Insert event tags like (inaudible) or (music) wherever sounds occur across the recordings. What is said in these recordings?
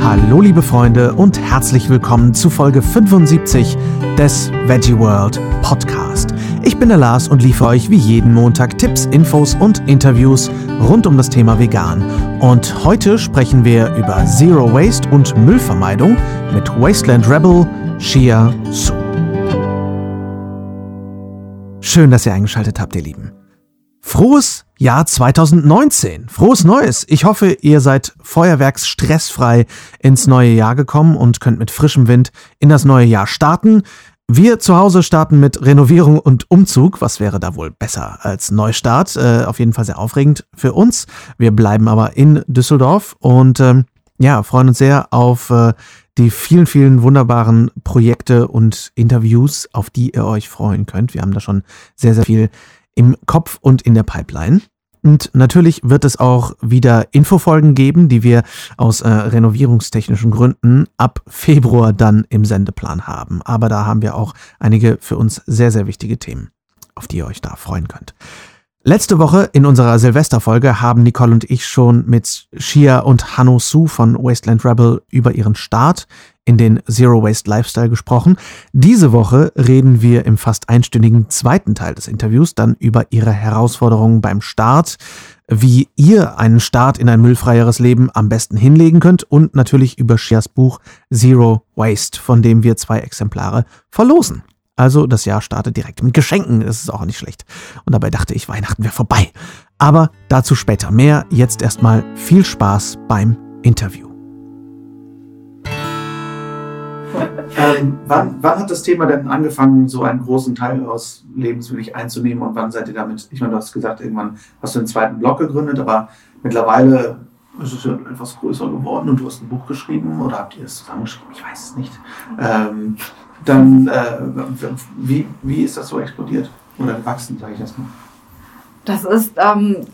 Hallo liebe Freunde und herzlich willkommen zu Folge 75 des Veggie World Podcast. Ich bin der Lars und liefere euch wie jeden Montag Tipps, Infos und Interviews rund um das Thema Vegan. Und heute sprechen wir über Zero Waste und Müllvermeidung mit Wasteland Rebel Shia Su. Schön, dass ihr eingeschaltet habt, ihr Lieben. Frohes Jahr 2019. Frohes Neues. Ich hoffe, ihr seid feuerwerksstressfrei ins neue Jahr gekommen und könnt mit frischem Wind in das neue Jahr starten. Wir zu Hause starten mit Renovierung und Umzug. Was wäre da wohl besser als Neustart? Äh, auf jeden Fall sehr aufregend für uns. Wir bleiben aber in Düsseldorf und ähm, ja, freuen uns sehr auf äh, die vielen, vielen wunderbaren Projekte und Interviews, auf die ihr euch freuen könnt. Wir haben da schon sehr, sehr viel im Kopf und in der Pipeline. Und natürlich wird es auch wieder Infofolgen geben, die wir aus äh, renovierungstechnischen Gründen ab Februar dann im Sendeplan haben. Aber da haben wir auch einige für uns sehr, sehr wichtige Themen, auf die ihr euch da freuen könnt. Letzte Woche in unserer Silvesterfolge haben Nicole und ich schon mit Shia und Hanno Su von Wasteland Rebel über ihren Start in den Zero Waste Lifestyle gesprochen. Diese Woche reden wir im fast einstündigen zweiten Teil des Interviews dann über ihre Herausforderungen beim Start, wie ihr einen Start in ein müllfreieres Leben am besten hinlegen könnt und natürlich über Shias Buch Zero Waste, von dem wir zwei Exemplare verlosen. Also das Jahr startet direkt mit Geschenken, das ist auch nicht schlecht. Und dabei dachte ich, Weihnachten wäre vorbei. Aber dazu später mehr. Jetzt erstmal viel Spaß beim Interview. Ähm, wann, wann, hat das Thema denn angefangen, so einen großen Teil aus Lebens wirklich einzunehmen und wann seid ihr damit, ich meine, du hast gesagt, irgendwann hast du einen zweiten Blog gegründet, aber mittlerweile ist es ja etwas größer geworden und du hast ein Buch geschrieben oder habt ihr es zusammengeschrieben, ich weiß es nicht. Ähm, dann, äh, wie, wie ist das so explodiert oder gewachsen, sage ich jetzt mal? Das ist ähm,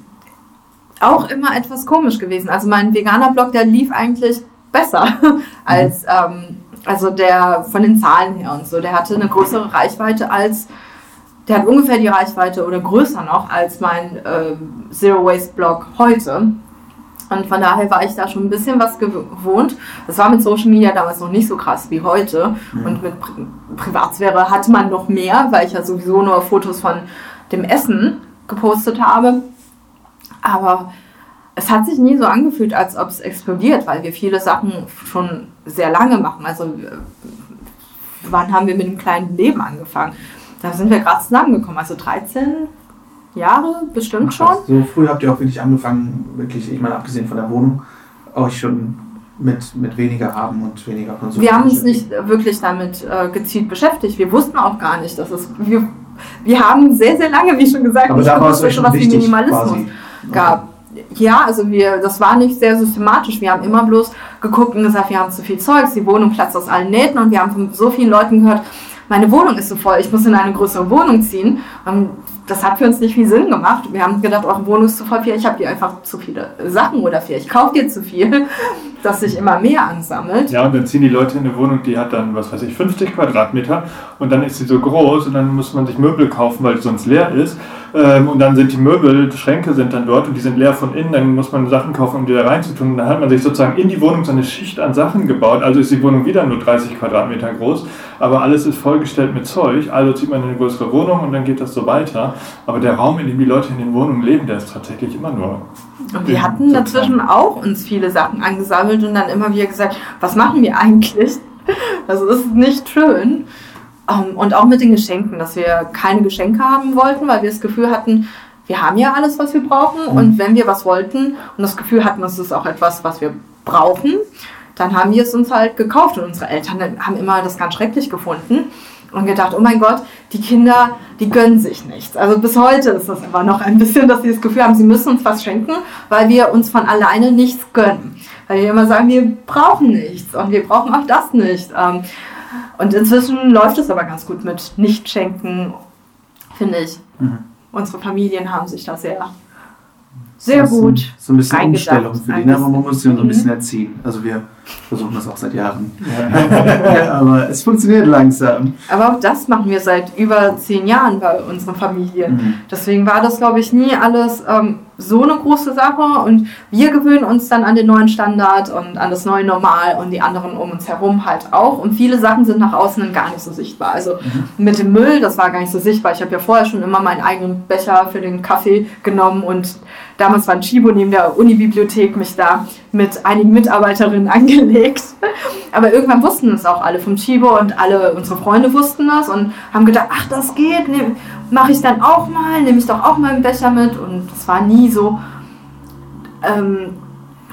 auch immer etwas komisch gewesen. Also mein veganer Blog, der lief eigentlich besser (laughs) als... Ähm, also der von den Zahlen her und so, der hatte eine größere Reichweite als, der hat ungefähr die Reichweite oder größer noch als mein äh, Zero Waste Blog heute. Und von daher war ich da schon ein bisschen was gewohnt. Das war mit Social Media damals noch nicht so krass wie heute. Mhm. Und mit Pri Privatsphäre hatte man noch mehr, weil ich ja sowieso nur Fotos von dem Essen gepostet habe. Aber es hat sich nie so angefühlt, als ob es explodiert, weil wir viele Sachen schon sehr lange machen. Also wann haben wir mit einem kleinen Leben angefangen? Da sind wir gerade zusammengekommen, also 13 Jahre bestimmt schon. So früh habt ihr auch wirklich angefangen, wirklich, ich meine, abgesehen von der Wohnung, euch schon mit, mit weniger haben und weniger Konsum. Wir haben uns nicht wirklich damit äh, gezielt beschäftigt. Wir wussten auch gar nicht, dass es. Wir, wir haben sehr, sehr lange, wie schon gesagt, Aber nicht gewusst, dass sowas wie Minimalismus quasi. gab ja, also wir, das war nicht sehr systematisch. Wir haben immer bloß geguckt und gesagt, wir haben zu viel Zeugs, die Wohnung platzt aus allen Nähten und wir haben von so vielen Leuten gehört, meine Wohnung ist so voll, ich muss in eine größere Wohnung ziehen. Und das hat für uns nicht viel Sinn gemacht. Wir haben gedacht, eure Wohnung ist zu voll, ich habe dir einfach zu viele Sachen oder ich kaufe dir zu viel, (laughs) dass sich immer mehr ansammelt. Ja, und dann ziehen die Leute in eine Wohnung, die hat dann, was weiß ich, 50 Quadratmeter und dann ist sie so groß und dann muss man sich Möbel kaufen, weil die sonst leer ist. Ähm, und dann sind die Möbel, die Schränke sind dann dort und die sind leer von innen. Dann muss man Sachen kaufen, um die da reinzutun. Und dann hat man sich sozusagen in die Wohnung so eine Schicht an Sachen gebaut. Also ist die Wohnung wieder nur 30 Quadratmeter groß, aber alles ist vollgestellt mit Zeug. Also zieht man in eine größere Wohnung und dann geht das so weiter. Aber der Raum, in dem die Leute in den Wohnungen leben, der ist tatsächlich immer nur. Und wir hatten dazwischen auch uns viele Sachen angesammelt und dann immer wieder gesagt, was machen wir eigentlich? Das ist nicht schön. Ähm, und auch mit den Geschenken, dass wir keine Geschenke haben wollten, weil wir das Gefühl hatten, wir haben ja alles, was wir brauchen. Mhm. Und wenn wir was wollten und das Gefühl hatten, es ist auch etwas, was wir brauchen, dann haben wir es uns halt gekauft. Und unsere Eltern haben immer das ganz schrecklich gefunden und gedacht, oh mein Gott, die Kinder, die gönnen sich nichts. Also bis heute ist das aber noch ein bisschen, dass sie das Gefühl haben, sie müssen uns was schenken, weil wir uns von alleine nichts gönnen. Weil wir immer sagen, wir brauchen nichts und wir brauchen auch das nicht. Und inzwischen läuft es aber ganz gut mit Nicht-Schenken, finde ich. Mhm. Unsere Familien haben sich da sehr, sehr gut. So ein bisschen Umstellung für die, ne? aber man muss sie so ein bisschen mhm. erziehen. Also wir versuchen das auch seit Jahren. (laughs) Ja. Aber es funktioniert langsam. Aber auch das machen wir seit über zehn Jahren bei unserer Familie. Mhm. Deswegen war das, glaube ich, nie alles ähm, so eine große Sache. Und wir gewöhnen uns dann an den neuen Standard und an das neue Normal und die anderen um uns herum halt auch. Und viele Sachen sind nach außen gar nicht so sichtbar. Also mhm. mit dem Müll, das war gar nicht so sichtbar. Ich habe ja vorher schon immer meinen eigenen Becher für den Kaffee genommen und damals war ein Chibo neben der Unibibliothek mich da mit einigen Mitarbeiterinnen (laughs) angelegt. Aber irgendwann wussten es auch alle vom Chibo und alle unsere Freunde wussten das und haben gedacht, ach, das geht, mache ich dann auch mal, nehme ich doch auch mal einen Becher mit. Und es war nie so, ähm,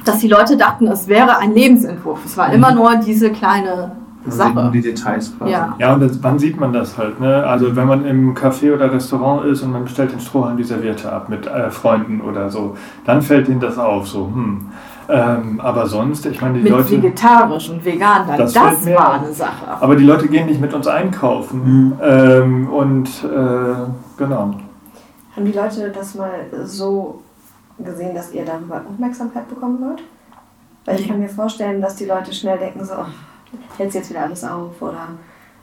dass die Leute dachten, es wäre ein Lebensentwurf. Es war immer mhm. nur diese kleine Sache. Nur die Details quasi. Ja, ja und das, wann sieht man das halt? Ne? Also wenn man im Café oder Restaurant ist und man bestellt den Strohhalm die Serviette ab mit äh, Freunden oder so, dann fällt ihnen das auf. So, hm. Ähm, aber sonst, ich meine, die mit Leute. Vegetarisch und vegan, das, das war eine Sache. Aber die Leute gehen nicht mit uns einkaufen. Mhm. Ähm, und äh, genau. Haben die Leute das mal so gesehen, dass ihr darüber Aufmerksamkeit bekommen wollt? Weil ich kann mir vorstellen, dass die Leute schnell denken, so, hältst jetzt wieder alles auf oder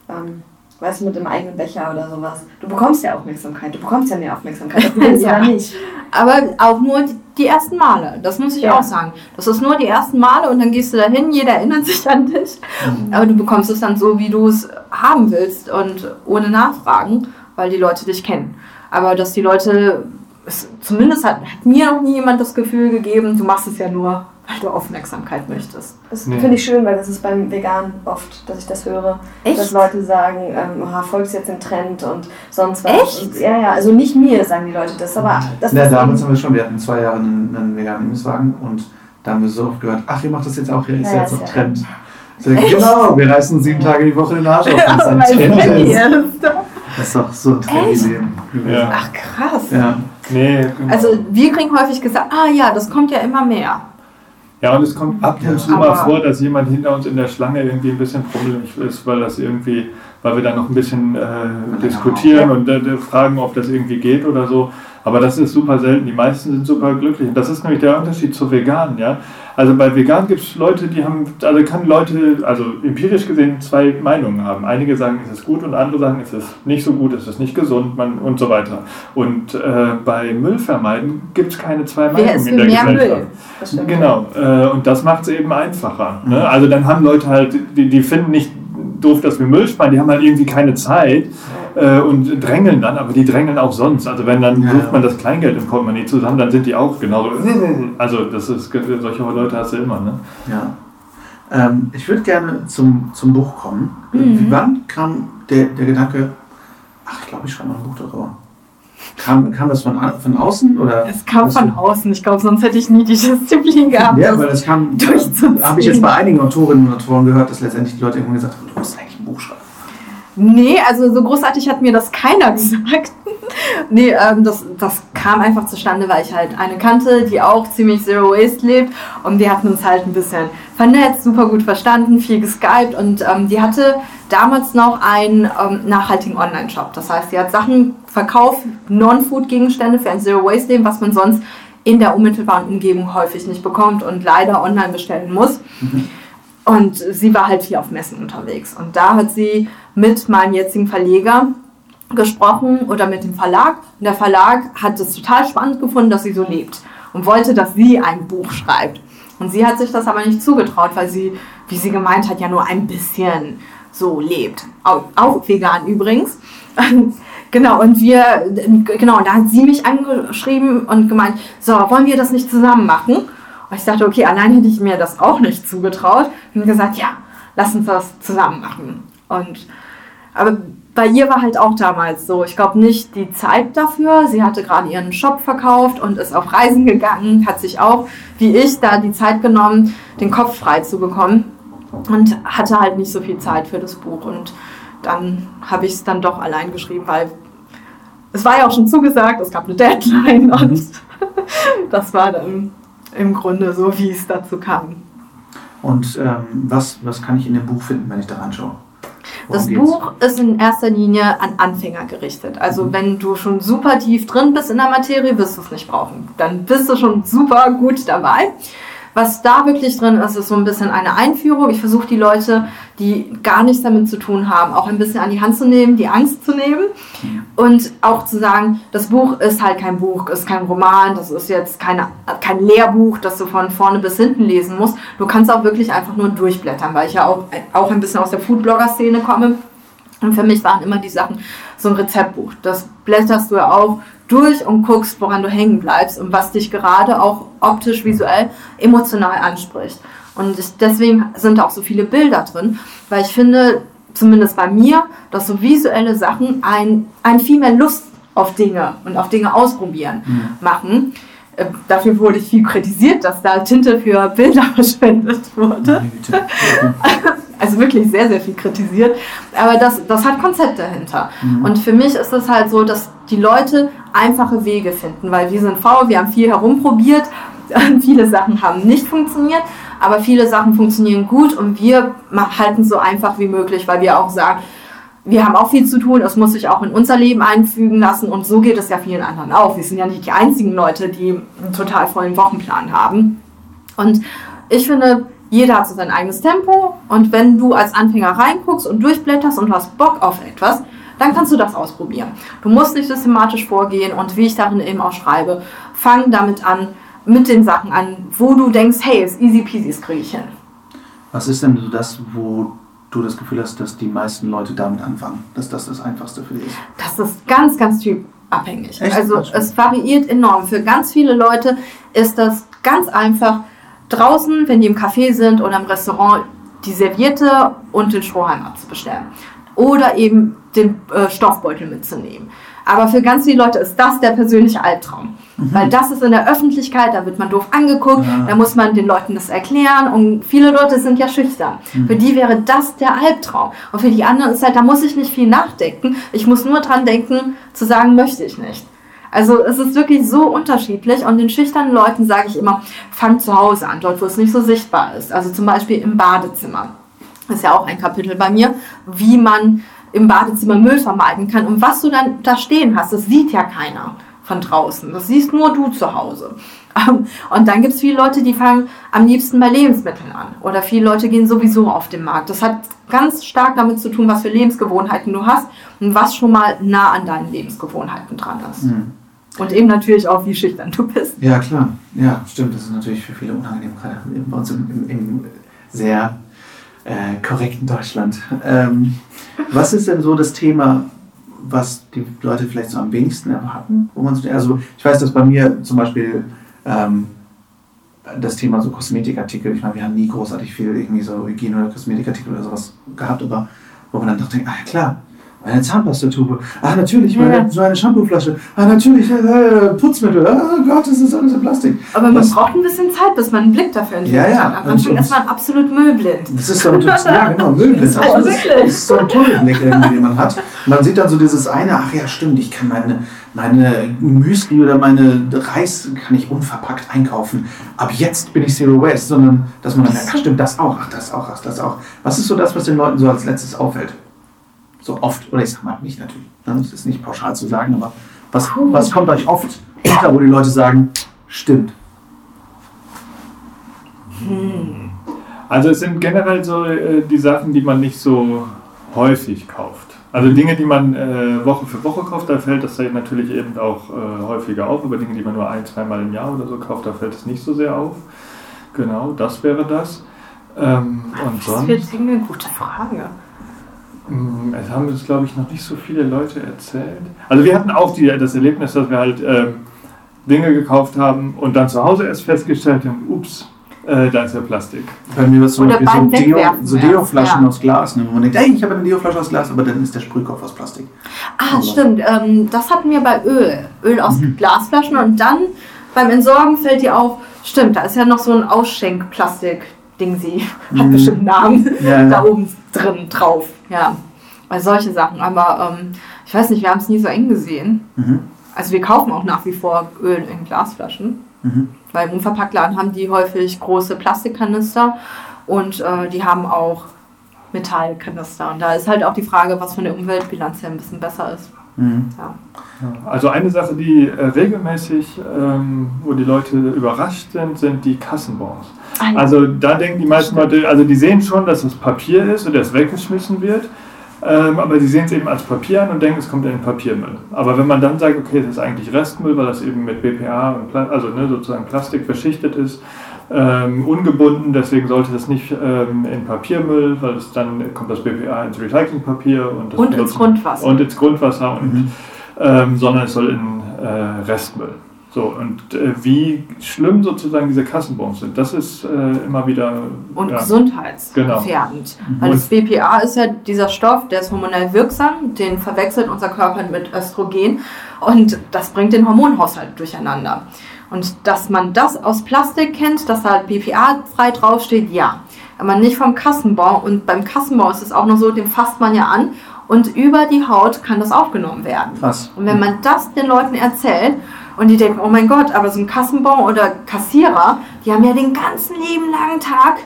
ähm, weißt du, mit dem eigenen Becher oder sowas. Du bekommst ja Aufmerksamkeit, du bekommst ja mehr Aufmerksamkeit, (laughs) du ja nicht. Aber auch nur die ersten Male, das muss ich ja. auch sagen. Das ist nur die ersten Male und dann gehst du dahin, jeder erinnert sich an dich. Mhm. Aber du bekommst es dann so, wie du es haben willst und ohne Nachfragen, weil die Leute dich kennen. Aber dass die Leute, es, zumindest hat, hat mir noch nie jemand das Gefühl gegeben, du machst es ja nur, weil du Aufmerksamkeit möchtest. Das nee. finde ich schön, weil das ist beim Vegan oft, dass ich das höre. Echt? Dass Leute sagen, ähm, oh, folgst jetzt dem Trend und sonst was. Echt? Und, ja, ja, also nicht mir sagen die Leute das, aber das Ja, damals haben wir schon, wir hatten zwei Jahre einen, einen veganen Imbisswagen und da haben wir so oft gehört, ach, ihr macht das jetzt auch, hier ist ja, jetzt noch ja. Trend. So, genau, wir reißen sieben Tage die Woche den Arsch auf, wenn es (laughs) ein Trend ist. Das ist doch so ein Trendleben. Ja. Ach krass. Ja. Nee, genau. Also wir kriegen häufig gesagt, ah ja, das kommt ja immer mehr. Ja, und es kommt ab und zu mal vor, dass jemand hinter uns in der Schlange irgendwie ein bisschen problematisch ist, weil das irgendwie, weil wir da noch ein bisschen äh, diskutieren und äh, fragen, ob das irgendwie geht oder so. Aber das ist super selten. Die meisten sind super glücklich. Und das ist nämlich der Unterschied zu Veganen, ja. Also bei Vegan gibt es Leute, die haben, also kann Leute, also empirisch gesehen, zwei Meinungen haben. Einige sagen, es ist gut und andere sagen, es ist nicht so gut, es ist nicht gesund man, und so weiter. Und äh, bei Müllvermeiden gibt es keine zwei Wer Meinungen in der Gesellschaft. Müll? Genau. Äh, und das macht es eben einfacher. Ne? Also dann haben Leute halt, die, die finden nicht doof, dass wir Müll sparen, die haben halt irgendwie keine Zeit äh, und drängeln dann, aber die drängeln auch sonst. Also wenn dann ja, sucht man das Kleingeld im Portemonnaie zusammen, dann sind die auch genauso. Also das ist solche Leute hast du immer, ne? Ja. Ähm, ich würde gerne zum, zum Buch kommen. Mhm. Wann kam der, der Gedanke, ach, ich glaube, ich schreibe mal ein Buch darüber. Kam, kam das von, von außen? Oder es kam von du? außen. Ich glaube, sonst hätte ich nie die (laughs) Disziplin gehabt. Ja, weil das kam. Habe ich jetzt bei einigen Autorinnen und Autoren gehört, dass letztendlich die Leute irgendwann gesagt haben, du musst eigentlich ein Buch schreiben. Nee, also so großartig hat mir das keiner (laughs) gesagt. nee, ähm, das, das kam einfach zustande, weil ich halt eine kannte, die auch ziemlich Zero Waste lebt und wir hatten uns halt ein bisschen vernetzt, super gut verstanden, viel geskypt und ähm, die hatte damals noch einen ähm, nachhaltigen Online-Shop. Das heißt, sie hat Sachen verkauft, Non-Food-Gegenstände für ein Zero Waste Leben, was man sonst in der unmittelbaren Umgebung häufig nicht bekommt und leider online bestellen muss. Mhm. Und sie war halt viel auf Messen unterwegs. Und da hat sie mit meinem jetzigen Verleger gesprochen oder mit dem Verlag. Und der Verlag hat es total spannend gefunden, dass sie so lebt und wollte, dass sie ein Buch schreibt. Und sie hat sich das aber nicht zugetraut, weil sie, wie sie gemeint hat, ja nur ein bisschen so lebt. Auch, auch vegan übrigens. (laughs) genau, und wir, genau, da hat sie mich angeschrieben und gemeint, so, wollen wir das nicht zusammen machen? Und ich dachte, okay, allein hätte ich mir das auch nicht zugetraut. Und gesagt, ja, lass uns das zusammen machen. Und, aber bei ihr war halt auch damals so, ich glaube nicht die Zeit dafür. Sie hatte gerade ihren Shop verkauft und ist auf Reisen gegangen, hat sich auch, wie ich, da die Zeit genommen, den Kopf frei zu bekommen und hatte halt nicht so viel Zeit für das Buch. Und dann habe ich es dann doch allein geschrieben, weil es war ja auch schon zugesagt, es gab eine Deadline mhm. und (laughs) das war dann im Grunde so, wie es dazu kam. Und ähm, was, was kann ich in dem Buch finden, wenn ich da anschaue? Das? Buch ist in erster Linie an Anfänger gerichtet. Also mhm. wenn du schon super tief drin bist in der Materie, wirst du es nicht brauchen. Dann bist du schon super gut dabei. Was da wirklich drin ist, ist so ein bisschen eine Einführung. Ich versuche die Leute, die gar nichts damit zu tun haben, auch ein bisschen an die Hand zu nehmen, die Angst zu nehmen und auch zu sagen, das Buch ist halt kein Buch, ist kein Roman, das ist jetzt keine, kein Lehrbuch, das du von vorne bis hinten lesen musst. Du kannst auch wirklich einfach nur durchblättern, weil ich ja auch, auch ein bisschen aus der Foodblogger-Szene komme. Und für mich waren immer die Sachen so ein Rezeptbuch. Das blätterst du ja auch durch und guckst, woran du hängen bleibst und was dich gerade auch optisch, visuell, emotional anspricht. Und ich, deswegen sind auch so viele Bilder drin, weil ich finde, zumindest bei mir, dass so visuelle Sachen ein, ein viel mehr Lust auf Dinge und auf Dinge ausprobieren Mhm. machen. Äh, Dafür wurde ich viel kritisiert, dass da Tinte für Bilder (laughs) verschwendet wurde. (laughs) Also wirklich sehr, sehr viel kritisiert. Aber das, das hat Konzept dahinter. Und für mich ist es halt so, dass die Leute einfache Wege finden, weil wir sind faul, wir haben viel herumprobiert, (laughs) viele Sachen haben nicht funktioniert, aber viele Sachen funktionieren gut und wir halten es so einfach wie möglich, weil wir auch sagen, wir haben auch viel zu tun, es muss sich auch in unser Leben einfügen lassen und so geht es ja vielen anderen auch. Wir sind ja nicht die einzigen Leute, die einen total vollen Wochenplan haben. Und ich finde, jeder hat so sein eigenes Tempo und wenn du als Anfänger reinguckst und durchblätterst und hast Bock auf etwas, dann kannst du das ausprobieren. Du musst nicht systematisch vorgehen und wie ich darin eben auch schreibe, fang damit an, mit den Sachen an, wo du denkst, hey, ist easy peasy, das kriege ich hin. Was ist denn so das, wo du das Gefühl hast, dass die meisten Leute damit anfangen? Dass das das Einfachste für dich ist? Das ist ganz, ganz typabhängig. Echt? Also es variiert enorm. Für ganz viele Leute ist das ganz einfach draußen, wenn die im Café sind oder im Restaurant, die Serviette und den Strohhalm abzubestellen. Oder eben den äh, Stoffbeutel mitzunehmen. Aber für ganz viele Leute ist das der persönliche Albtraum. Weil das ist in der Öffentlichkeit, da wird man doof angeguckt, Ja. da muss man den Leuten das erklären und viele Leute sind ja schüchtern. Für die wäre das der Albtraum. Und für die anderen ist halt, da muss ich nicht viel nachdenken. Ich muss nur dran denken, zu sagen, möchte ich nicht. Also es ist wirklich so unterschiedlich und den schüchternen Leuten sage ich immer, fang zu Hause an, dort wo es nicht so sichtbar ist. Also zum Beispiel im Badezimmer. Das ist ja auch ein Kapitel bei mir, wie man im Badezimmer Müll vermeiden kann. Und was du dann da stehen hast, das sieht ja keiner von draußen. Das siehst nur du zu Hause. (laughs) Und dann gibt es viele Leute, die fangen am liebsten bei Lebensmitteln an. Oder viele Leute gehen sowieso auf den Markt. Das hat ganz stark damit zu tun, was für Lebensgewohnheiten du hast und was schon mal nah an deinen Lebensgewohnheiten dran ist. Hm. Und eben natürlich auch, wie schüchtern du bist. Ja, klar. Ja, stimmt. Das ist natürlich für viele unangenehm, gerade bei uns im, im, im sehr äh, korrekten Deutschland. Ähm, was ist denn so das Thema, was die Leute vielleicht so am wenigsten erwarten? Wo man so, also ich weiß, dass bei mir zum Beispiel ähm, das Thema so Kosmetikartikel, ich meine, wir haben nie großartig viel irgendwie so Hygiene- oder Kosmetikartikel oder sowas gehabt, aber wo man dann dachte, ah ja klar, meine Zahnpastatube, ah natürlich, meine, Ja. so eine Shampooflasche, ah natürlich, äh, Putzmittel, oh Gott, das ist alles in Plastik. Aber man Was- braucht ein bisschen Zeit, bis man einen Blick dafür entwickelt Ja, ja. hat. Am Anfang ist man absolut müllblind. Das ist so ein, ja, genau, (laughs) Müllblind. Das ist Aber das, das ist so ein Tunnelblick, irgendwie, den man hat. Und man sieht dann so dieses eine, ach ja, stimmt, ich kann meine, meine Müsli oder meine Reis kann ich unverpackt einkaufen. Ab jetzt bin ich Zero Waste, sondern dass man dann merkt, ach stimmt, das auch, ach das auch, ach das auch. Was ist so das, was den Leuten so als letztes auffällt? So oft, oder ich sag mal nicht natürlich, ne, das ist nicht pauschal zu sagen, aber was, was kommt euch oft unter, wo die Leute sagen, stimmt. Also es sind generell so äh, die Sachen, die man nicht so häufig kauft. Also Dinge, die man äh, Woche für Woche kauft, da fällt das natürlich eben auch äh, häufiger auf. Aber Dinge, die man nur ein, zweimal im Jahr oder so kauft, da fällt es nicht so sehr auf. Genau, das wäre das. Ähm, und Das sonst, wird eine gute Frage. Mh, es haben uns, glaube ich, noch nicht so viele Leute erzählt. Also wir hatten auch die, das Erlebnis, dass wir halt ähm, Dinge gekauft haben und dann zu Hause erst festgestellt haben, ups, äh, da ist ja Plastik. Bei mir war es so, beim Deo, so Deo-Flaschen ja. aus Glas. Ne? wo man denkt, ey, ich habe eine Deo-Flasche aus Glas, aber dann ist der Sprühkopf aus Plastik. Ah, stimmt. Ähm, das hatten wir bei Öl. Öl aus Glasflaschen und dann beim Entsorgen fällt dir auf, stimmt, da ist ja noch so ein Ausschenk-Plastik-Ding, sie (laughs) hat Mhm. bestimmt einen Namen Ja, ja. da oben drin drauf. Ja, also solche Sachen. Aber ähm, ich weiß nicht, wir haben es nie so eng gesehen. Mhm. Also wir kaufen auch nach wie vor Öl in Glasflaschen. Mhm. Weil im Unverpacktladen haben die häufig große Plastikkanister und äh, die haben auch Metallkanister. Und da ist halt auch die Frage, was von der Umweltbilanz her ein bisschen besser ist. Mhm. Ja. Ja, Also eine Sache, die äh, regelmäßig, ähm, wo die Leute überrascht sind, sind die Kassenbons. Also da denken die meisten Leute, also die sehen schon, dass es Papier ist und das weggeschmissen wird, ähm, aber sie sehen es eben als Papier an und denken, es kommt in den Papiermüll. Aber wenn man dann sagt, okay, das ist eigentlich Restmüll, weil das eben mit BPA und Pla also ne, sozusagen Plastik beschichtet ist, ähm, ungebunden, deswegen sollte das nicht ähm, in Papiermüll, weil es dann kommt das BPA ins Recyclingpapier und, das Und ins Grundwasser. Und ins Grundwasser und Mhm. ähm, sondern es soll in äh, Restmüll. So, und äh, wie schlimm sozusagen diese Kassenbons sind, das ist äh, immer wieder. und ja, gesundheitsgefährdend. Weil Und- das BPA ist ja dieser Stoff, der ist hormonell wirksam, den verwechselt unser Körper mit Östrogen und das bringt den Hormonhaushalt durcheinander. Und dass man das aus Plastik kennt, dass da BPA frei draufsteht, ja. Aber nicht vom Kassenbon. Und beim Kassenbon ist es auch noch so, den fasst man ja an und über die Haut kann das aufgenommen werden. Krass. Und wenn man das den Leuten erzählt und die denken, oh mein Gott, aber so ein Kassenbon oder Kassierer, die haben ja den ganzen lieben langen Tag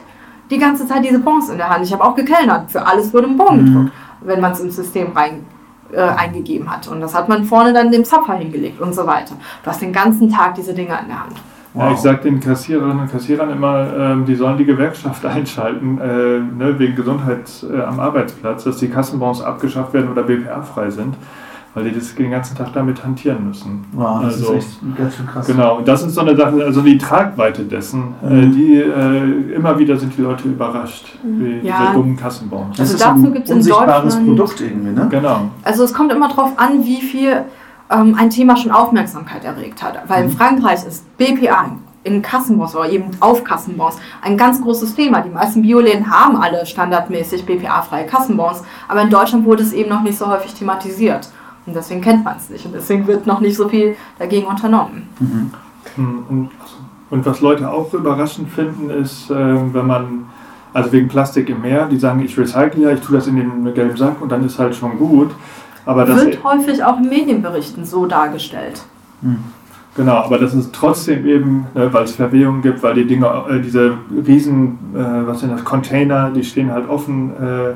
die ganze Zeit diese Bons in der Hand. Ich habe auch gekellnert. Für alles wurde ein Bon Mhm. gedruckt, wenn man es ins System rein äh, eingegeben hat. Und das hat man vorne dann dem Zapfer hingelegt und so weiter. Du hast den ganzen Tag diese Dinger in der Hand. Ja, ich sage den Kassiererinnen und Kassierern immer, ähm, die sollen die Gewerkschaft (laughs) einschalten, äh, ne, wegen Gesundheit äh, am Arbeitsplatz, dass die Kassenbons abgeschafft werden oder BPA-frei sind, weil die das den ganzen Tag damit hantieren müssen. Wow, das Also- ist echt ganz schön krass. Genau, und das ist so eine Sache, also die Tragweite dessen, äh, Mhm. die äh, immer wieder sind die Leute überrascht, wie Ja. diese dummen Kassenbons. Das Also ist dazu ein gibt's in unsichtbares Deutschland- Produkt irgendwie, ne? Genau. Also es kommt immer darauf an, wie viel ähm, ein Thema schon Aufmerksamkeit erregt hat. Weil in Mhm. Frankreich ist BPA in Kassenbons oder eben auf Kassenbons ein ganz großes Thema. Die meisten Bioläden haben alle standardmäßig BPA-freie Kassenbons, aber in Deutschland wurde es eben noch nicht so häufig thematisiert. Und deswegen kennt man es nicht und deswegen wird noch nicht so viel dagegen unternommen. Mhm. Hm, Und, und was Leute auch überraschend finden, ist, äh, wenn man, also wegen Plastik im Meer, die sagen, ich recycle ja, ich tue das in den gelben Sack und dann ist halt schon gut. Aber das, wird häufig auch in Medienberichten so dargestellt. genau, aber das ist trotzdem eben, ne, weil es Verwehungen gibt, weil die Dinge, äh, diese riesen, äh, was sind das, Container, die stehen halt offen, äh,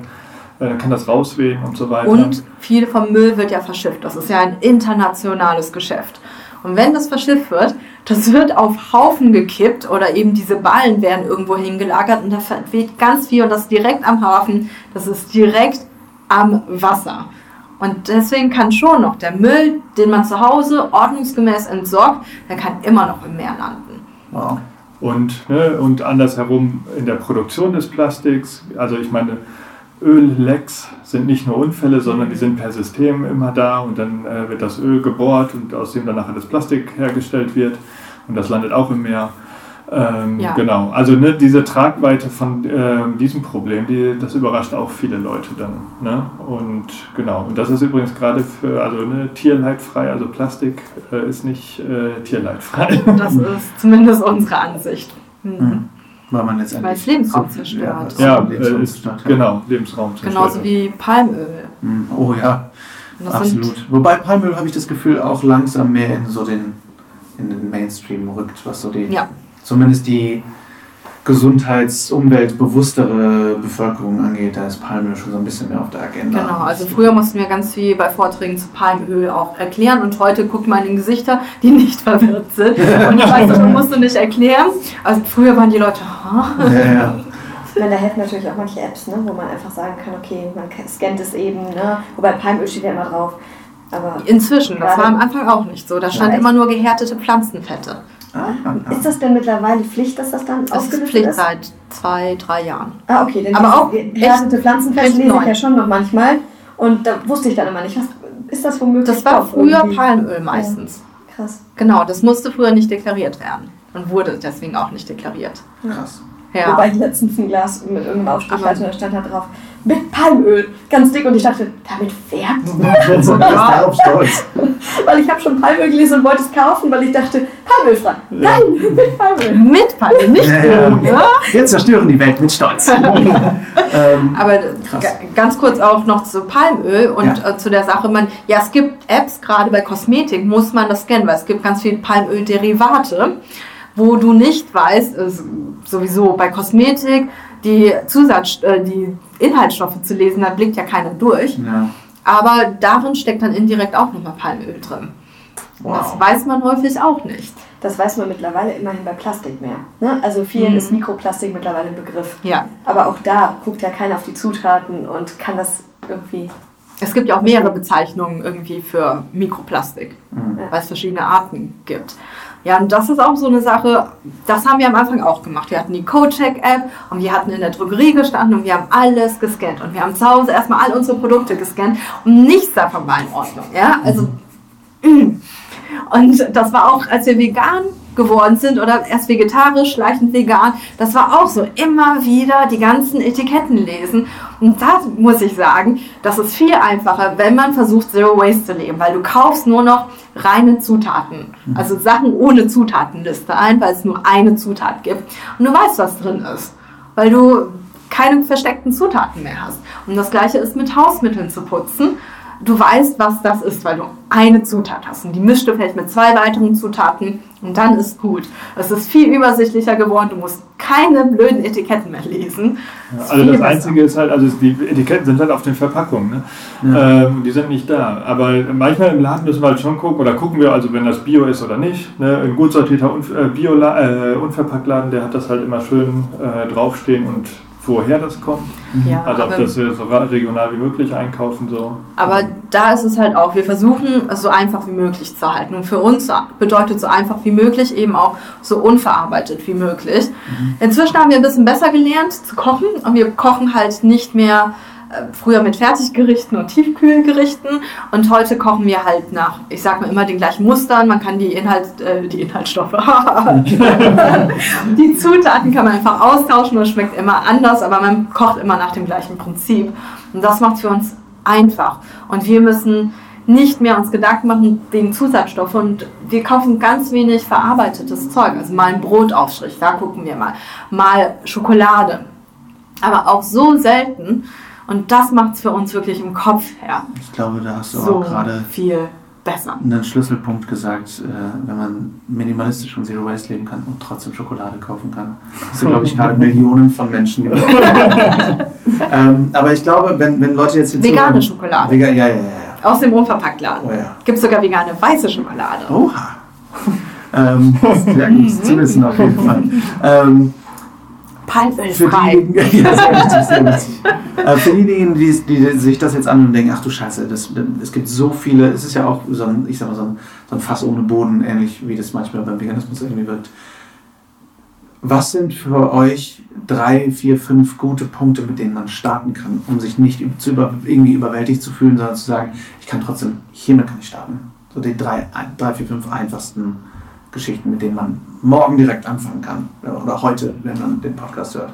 dann kann das rauswehen und so weiter. Und viel vom Müll wird ja verschifft. Das ist ja ein internationales Geschäft. Und wenn das verschifft wird, das wird auf Haufen gekippt oder eben diese Ballen werden irgendwo hingelagert und da weht ganz viel und das direkt am Hafen, das ist direkt am Wasser. Und deswegen kann schon noch der Müll, den man zu Hause ordnungsgemäß entsorgt, der kann immer noch im Meer landen. Wow. Und, ne, und andersherum in der Produktion des Plastiks, also ich meine, Öllecks sind nicht nur Unfälle, sondern die sind per System immer da und dann äh, wird das Öl gebohrt und aus dem dann nachher das Plastik hergestellt wird und das landet auch im Meer. Ähm, Ja. Genau, also ne, diese Tragweite von ähm, diesem Problem, die, das überrascht auch viele Leute dann. Ne? Und genau, und das ist übrigens gerade für, also ne, tierleidfrei, also Plastik äh, ist nicht äh, tierleidfrei. Das (laughs) ist zumindest unsere Ansicht. Mhm. Mhm. Weil man letztendlich. Weil es Lebensraum zerstört. Ja, Lebensraum äh, ist, zerstört, ja. genau, Lebensraum zerstört. Genauso wie Palmöl. Mhm. Oh ja, absolut. Sind, Wobei Palmöl habe ich das Gefühl auch langsam mehr in so den, in den Mainstream rückt, was so die, ja, zumindest die gesundheits-, umweltbewusstere Bevölkerung angeht. Da ist Palmöl schon so ein bisschen mehr auf der Agenda. genau. Also früher mussten wir ganz viel bei Vorträgen zu Palmöl auch erklären und heute guckt man in Gesichter, die nicht (laughs) verwirrt sind. Und ich weiß, das musst du nicht erklären. Also früher waren die Leute, "Ha?" Ja, ja. Ich meine, da helfen natürlich auch manche Apps, ne, wo man einfach sagen kann, okay, man scannt es eben, ne? wobei Palmöl steht ja immer drauf. Aber inzwischen, das war am Anfang auch nicht so. Da stand immer nur gehärtete Pflanzenfette. Ah, ah, ah. ist das denn mittlerweile Pflicht, dass das dann Das ist ausgelöst Pflicht ist? seit zwei, drei Jahren. Ah, okay, denn Aber auch Pflanzenfett echt lese ich ja schon noch manchmal. Und da wusste ich dann immer nicht, was ist das womöglich? Das war früher irgendwie? Palmöl meistens. Krass. Genau, das musste früher nicht deklariert werden. Und wurde deswegen auch nicht deklariert. Krass. Ja. Wobei ich letztens ein Glas mit irgendeinem Aufstrich Aber- hatte da stand da drauf, mit Palmöl, ganz dick. Und ich dachte, damit färbt so, (laughs) darauf stolz. (laughs) Weil ich habe schon Palmöl gelesen und wollte es kaufen, weil ich dachte, Palmölfrei. Nein, (laughs) mit Palmöl. Mit Palmöl, nicht Ja, ja. ohne. Wir zerstören die Welt mit Stolz. ähm, Aber ganz kurz auch noch zu Palmöl und Ja. äh, zu der Sache, man, ja, es gibt Apps, gerade bei Kosmetik muss man das scannen, weil es gibt ganz viele Palmölderivate, wo du nicht weißt, äh, sowieso bei Kosmetik, die Zusatz, äh, die Inhaltsstoffe zu lesen, da blickt ja keiner durch. ja. Aber darin steckt dann indirekt auch nochmal Palmöl drin. Wow. Das weiß man häufig auch nicht. Das weiß man mittlerweile immerhin bei Plastik mehr. Ne? Also vielen Mhm. ist Mikroplastik mittlerweile ein Begriff. Ja. Aber auch da guckt ja keiner auf die Zutaten und kann das irgendwie. Es gibt ja auch mehrere Bezeichnungen irgendwie für Mikroplastik, Mhm. weil es verschiedene Arten gibt. Ja, und das ist auch so eine Sache, das haben wir am Anfang auch gemacht. Wir hatten die Cocheck-App und wir hatten in der Drogerie gestanden und wir haben alles gescannt. Und wir haben zu Hause erstmal all unsere Produkte gescannt und nichts davon war in Ordnung. Ja, also. mm. (clears throat) Und das war auch, als wir vegan geworden sind oder erst vegetarisch, schleichend vegan, das war auch so. Immer wieder die ganzen Etiketten lesen. Und da muss ich sagen, das ist viel einfacher, wenn man versucht, Zero Waste zu leben, weil du kaufst nur noch reine Zutaten. Also Sachen ohne Zutatenliste ein, weil es nur eine Zutat gibt. Und du weißt, was drin ist. Weil du keine versteckten Zutaten mehr hast. Und das gleiche ist mit Hausmitteln zu putzen. Du weißt, was das ist, weil du eine Zutat hast. Und die mischst du vielleicht mit zwei weiteren Zutaten und dann ist gut. Es ist viel übersichtlicher geworden. Du musst keine blöden Etiketten mehr lesen. Ja, also das besser. Einzige ist halt, also die Etiketten sind halt auf den Verpackungen, ne? Ja. ähm, die sind nicht da. Aber manchmal im Laden müssen wir halt schon gucken, oder gucken wir also, wenn das Bio ist oder nicht. Ne? Ein gut sortierter äh, Bio äh, Unverpacktladen, der hat das halt immer schön äh, draufstehen und woher das kommt. Ja, Also ob das wir so regional wie möglich einkaufen so. Aber da ist es halt auch, wir versuchen es so einfach wie möglich zu halten. Und für uns bedeutet so einfach wie möglich eben auch so unverarbeitet wie möglich. Inzwischen haben wir ein bisschen besser gelernt zu kochen und wir kochen halt nicht mehr früher mit Fertiggerichten und Tiefkühlgerichten und heute kochen wir halt nach, ich sag mal immer den gleichen Mustern. Man kann die Inhalt, äh, die Inhaltsstoffe, (laughs) die Zutaten kann man einfach austauschen und schmeckt immer anders, aber man kocht immer nach dem gleichen Prinzip. Und das macht für uns einfach. Und wir müssen nicht mehr uns Gedanken machen wegen Zusatzstoffe und wir kaufen ganz wenig verarbeitetes Zeug. Also mal ein Brotaufstrich, da gucken wir mal. Mal Schokolade. Aber auch so selten. Und das macht es für uns wirklich im Kopf her Ich glaube, da hast du so auch gerade viel besser. einen Schlüsselpunkt gesagt, äh, wenn man minimalistisch und Zero Waste leben kann und trotzdem Schokolade kaufen kann. Das sind, glaube ich, gerade (laughs) Millionen von Menschen. (laughs) ähm, aber ich glaube, wenn, wenn Leute jetzt hier Vegane zuhören- Schokolade. Vegan, ja, ja, ja. ja. Aus dem Unverpacktladen. Oh ja. Gibt sogar vegane weiße Schokolade. Oha. (laughs) ähm, sehr gut zu wissen auf jeden Fall. Ähm, für Palmölfrei. diejenigen, (laughs) ja, (laughs) sehr wichtig. Äh, für diejenigen, die, die sich das jetzt an und denken, ach du Scheiße, das, es gibt so viele, es ist ja auch so ein, ich sag mal, so ein, so ein Fass ohne Boden, ähnlich wie das manchmal beim Veganismus irgendwie wirkt. Was sind für euch drei, vier, fünf gute Punkte, mit denen man starten kann, um sich nicht zu über, irgendwie überwältigt zu fühlen, sondern zu sagen, ich kann trotzdem, hiermit kann ich starten. So die drei, drei vier, fünf einfachsten Geschichten, mit denen man morgen direkt anfangen kann. Oder heute, wenn man den Podcast hört.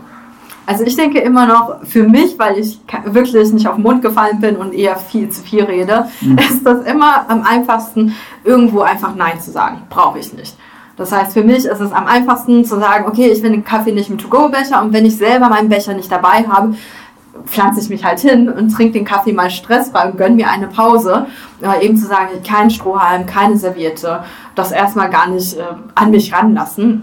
Also ich denke immer noch, für mich, weil ich wirklich nicht auf den Mund gefallen bin und eher viel zu viel rede, Mhm. ist das immer am einfachsten, irgendwo einfach Nein zu sagen. Brauche ich nicht. Das heißt, für mich ist es am einfachsten zu sagen, okay, ich will den Kaffee nicht im To-Go-Becher und wenn ich selber meinen Becher nicht dabei habe, pflanze ich mich halt hin und trinke den Kaffee mal stressfrei und gönne mir eine Pause. Aber eben zu sagen, kein Strohhalm, keine Serviette, das erstmal gar nicht äh, an mich ranlassen.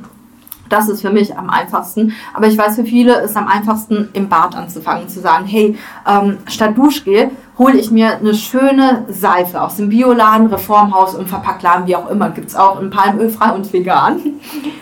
Das ist für mich am einfachsten. Aber ich weiß, für viele ist am einfachsten, im Bad anzufangen, zu sagen, hey, ähm, statt Duschgel hole ich mir eine schöne Seife aus dem Bioladen, Reformhaus und Verpacktladen, wie auch immer. Gibt es auch in palmölfrei und vegan.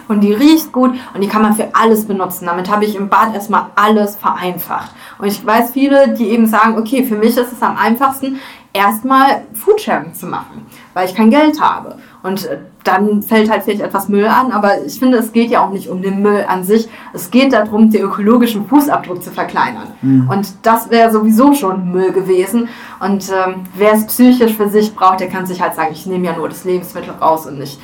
Und die riecht gut und die kann man für alles benutzen. Damit habe ich im Bad erstmal alles vereinfacht. Und ich weiß viele, die eben sagen, okay, für mich ist es am einfachsten, erstmal Foodsharing zu machen, weil ich kein Geld habe. Und äh, dann fällt halt vielleicht etwas Müll an, aber ich finde, es geht ja auch nicht um den Müll an sich. Es geht darum, den ökologischen Fußabdruck zu verkleinern. Und das wäre sowieso schon Müll gewesen. Und ähm, wer es psychisch für sich braucht, der kann sich halt sagen, ich nehme ja nur das Lebensmittel raus und nicht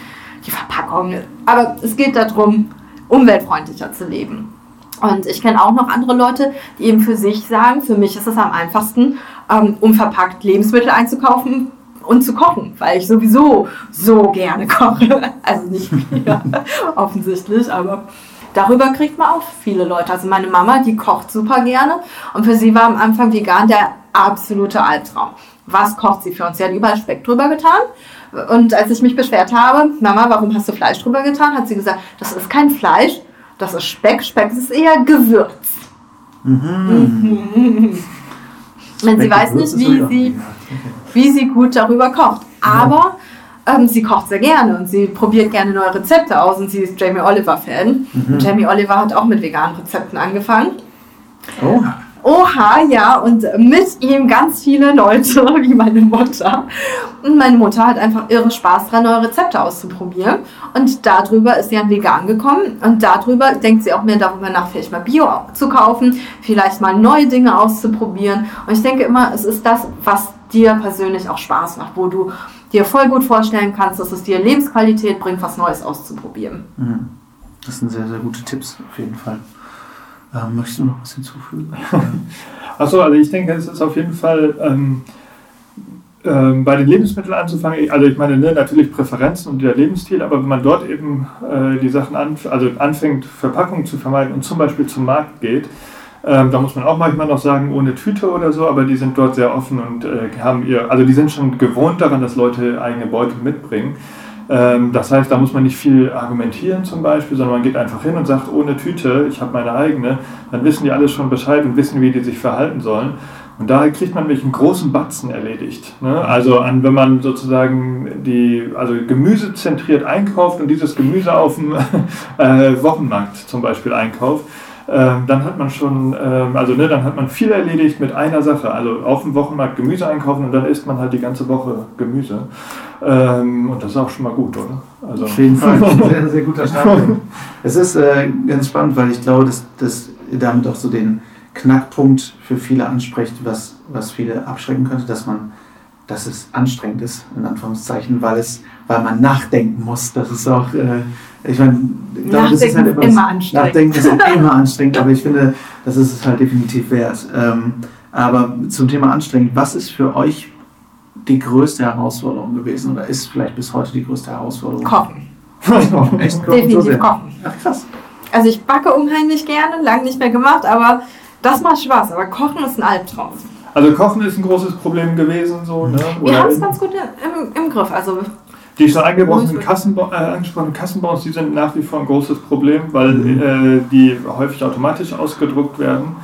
die Verpackung. Aber es geht darum, umweltfreundlicher zu leben. Und ich kenne auch noch andere Leute, die eben für sich sagen, für mich ist es am einfachsten, ähm, unverpackt Lebensmittel einzukaufen und zu kochen, weil ich sowieso so gerne koche. (laughs) Also nicht mehr (laughs) offensichtlich, aber darüber kriegt man auch viele Leute. Also meine Mama, die kocht super gerne und für sie war am Anfang vegan der absolute Albtraum. Was kocht sie für uns? Sie hat überall Speck drüber getan. Und als ich mich beschwert habe, Mama, warum hast du Fleisch drüber getan, hat sie gesagt, das ist kein Fleisch, das ist Speck. Speck ist eher Gewürz. (laughs) Wenn sie weiß nicht, wie sie, wie sie gut darüber kocht. Aber ähm, sie kocht sehr gerne und sie probiert gerne neue Rezepte aus und sie ist Jamie Oliver-Fan. Und Jamie Oliver hat auch mit veganen Rezepten angefangen. Oh, Oha, ja, und mit ihm ganz viele Leute, (laughs) wie meine Mutter. Und meine Mutter hat einfach irre Spaß dran, neue Rezepte auszuprobieren. Und darüber ist sie an vegan gekommen. Und darüber denkt sie auch mehr darüber nach, vielleicht mal Bio zu kaufen, vielleicht mal neue Dinge auszuprobieren. Und ich denke immer, es ist das, was dir persönlich auch Spaß macht, wo du dir voll gut vorstellen kannst, dass es dir Lebensqualität bringt, was Neues auszuprobieren. Mhm. Das sind sehr, sehr gute Tipps auf jeden Fall. Ähm, möchtest du noch was hinzufügen? (laughs) Achso, also ich denke, es ist auf jeden Fall ähm, ähm, bei den Lebensmitteln anzufangen. Also ich meine, ne, natürlich Präferenzen und der Lebensstil, aber wenn man dort eben äh, die Sachen an, also anfängt, Verpackungen zu vermeiden und zum Beispiel zum Markt geht, ähm, da muss man auch manchmal noch sagen, ohne Tüte oder so, aber die sind dort sehr offen und äh, haben ihr, also die sind schon gewohnt daran, dass Leute eigene Beutel mitbringen. Ähm, das heißt, da muss man nicht viel argumentieren zum Beispiel, sondern man geht einfach hin und sagt, ohne Tüte, ich habe meine eigene, dann wissen die alles schon Bescheid und wissen, wie die sich verhalten sollen. Und da kriegt man nämlich einen großen Batzen erledigt. Ne? Also an, wenn man sozusagen die, also Gemüse zentriert einkauft und dieses Gemüse auf dem (laughs) äh, Wochenmarkt zum Beispiel einkauft, ähm, dann hat man schon, ähm, also ne, dann hat man viel erledigt mit einer Sache. Also auf dem Wochenmarkt Gemüse einkaufen und dann isst man halt die ganze Woche Gemüse. Ähm, und das ist auch schon mal gut, oder? Also, Auf jeden Fall, (laughs) sehr, sehr guter Start. Es ist äh, ganz spannend, weil ich glaube, dass, dass ihr damit auch so den Knackpunkt für viele ansprecht, was, was viele abschrecken könnte, dass man, dass es anstrengend ist, in Anführungszeichen, weil es, weil man nachdenken muss. Das ist auch, äh, ich meine, glaube, das ist halt Nachdenken ist immer anstrengend. Nachdenken ist auch (laughs) immer anstrengend, aber ich finde, das ist es halt definitiv wert. Ähm, aber zum Thema anstrengend, was ist für euch die größte Herausforderung gewesen oder ist vielleicht bis heute die größte Herausforderung? Kochen. (laughs) Kochen. Echt kochen? so Definitiv sehr? kochen. Ach krass. Also ich backe unheimlich gerne, lange nicht mehr gemacht, aber das macht Spaß. Aber Kochen ist ein Albtraum. Also Kochen ist ein großes Problem gewesen, so, ne? Wir haben es ganz gut im, im Griff. Also Die schon angebrochenen Muss- Kassenba äh, angesprochenen Kassenbons, die sind nach wie vor ein großes Problem, weil Mhm. äh, die häufig automatisch ausgedruckt werden.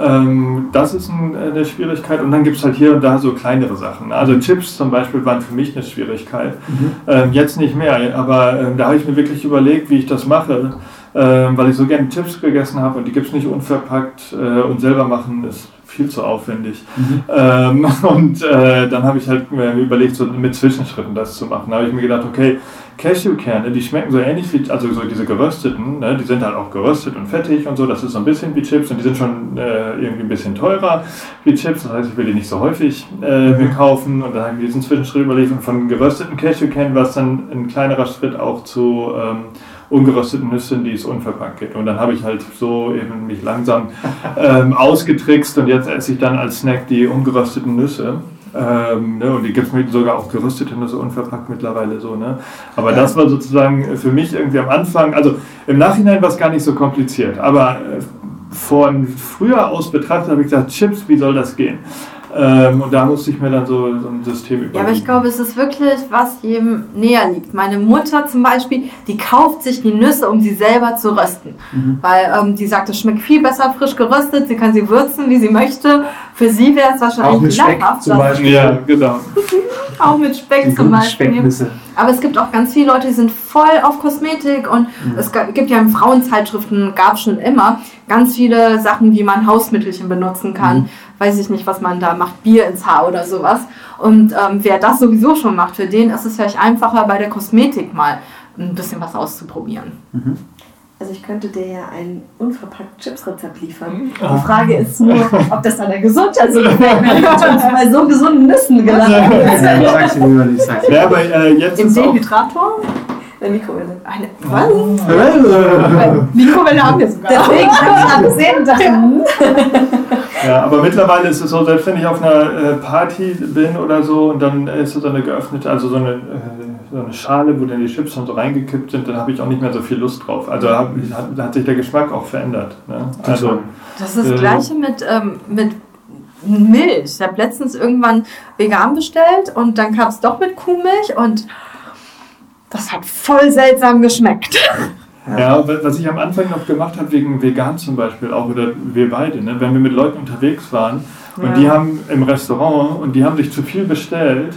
Ähm, das ist ein, äh, eine Schwierigkeit. Und dann gibt es halt hier und da so kleinere Sachen. Also Chips zum Beispiel waren für mich eine Schwierigkeit. Mhm. Ähm, jetzt nicht mehr, aber ähm, da habe ich mir wirklich überlegt, wie ich das mache, ähm, weil ich so gerne Chips gegessen habe und die gibt es nicht unverpackt äh, und selber machen ist viel zu aufwendig. Mhm. Ähm, (laughs) und äh, dann habe ich halt mir überlegt, so mit Zwischenschritten das zu machen. Da habe ich mir gedacht, okay, Cashewkerne, die schmecken so ähnlich wie, also so diese gerösteten, ne, die sind halt auch geröstet und fettig und so, das ist so ein bisschen wie Chips und die sind schon äh, irgendwie ein bisschen teurer wie Chips, das heißt, ich will die nicht so häufig äh, mir kaufen und dann habe ich mir diesen Zwischenschritt überlegt und von gerösteten Cashewkernen war es dann ein kleinerer Schritt auch zu ähm, ungerösteten Nüssen, die es unverpackt gibt. Und dann habe ich halt so eben mich langsam ähm, ausgetrickst und jetzt esse ich dann als Snack die ungerösteten Nüsse. Ähm, ne, und die gibt es sogar auch geröstete Nüsse unverpackt mittlerweile so. Ne? Aber Ja. das war sozusagen für mich irgendwie am Anfang, also im Nachhinein war es gar nicht so kompliziert, aber äh, von früher aus betrachtet habe ich gesagt, Chips, wie soll das gehen? Ähm, und da musste ich mir dann so, so ein System überlegen. Ja, aber ich glaube, es ist wirklich, was jedem näher liegt. Meine Mutter zum Beispiel, die kauft sich die Nüsse, um sie selber zu rösten. Mhm. Weil ähm, die sagt, es schmeckt viel besser frisch geröstet, sie kann sie würzen, wie sie möchte. Für sie wäre es wahrscheinlich Auch mit Speck zum Beispiel. ja, genau. (laughs) Auch mit Speck zum Beispiel. Aber es gibt auch ganz viele Leute, die sind voll auf Kosmetik und Mhm. es gibt ja in Frauenzeitschriften, gab schon immer, ganz viele Sachen, wie man Hausmittelchen benutzen kann. Mhm. Weiß ich nicht, was man da macht, Bier ins Haar oder sowas. Und ähm, wer das sowieso schon macht, für den ist es vielleicht einfacher, bei der Kosmetik mal ein bisschen was auszuprobieren. Also ich könnte dir ja ein unverpackt Chips-Rezept liefern. Ah. Die Frage ist nur, ob das deiner Gesundheit so gefällt, (laughs) wenn du schon bei so gesunden Nüssen gelandet bist. Ja, sag's dir lieber nicht, sag's dir. Ja, aber äh, jetzt Im ist Dehydrator? Der Mikrowelle. Eine, was? (laughs) Mikrowelle haben wir sogar. Deswegen habe ich gerade (laughs) gesehen und dachte, ja, aber mittlerweile ist es so, selbst wenn ich auf einer äh, Party bin oder so und dann ist so eine geöffnete, also so eine, äh, so eine Schale, wo dann die Chips dann so reingekippt sind, dann habe ich auch nicht mehr so viel Lust drauf. Also hab, hat, hat sich der Geschmack auch verändert. Ne? Also, Das ist Äh, das gleiche mit, ähm, mit Milch. Ich habe letztens irgendwann vegan bestellt und dann kam es doch mit Kuhmilch und das hat voll seltsam geschmeckt. Ja, was ich am Anfang noch gemacht habe, wegen vegan zum Beispiel auch, oder wir beide, ne, wenn wir mit Leuten unterwegs waren Und Ja. die haben im Restaurant und die haben sich zu viel bestellt.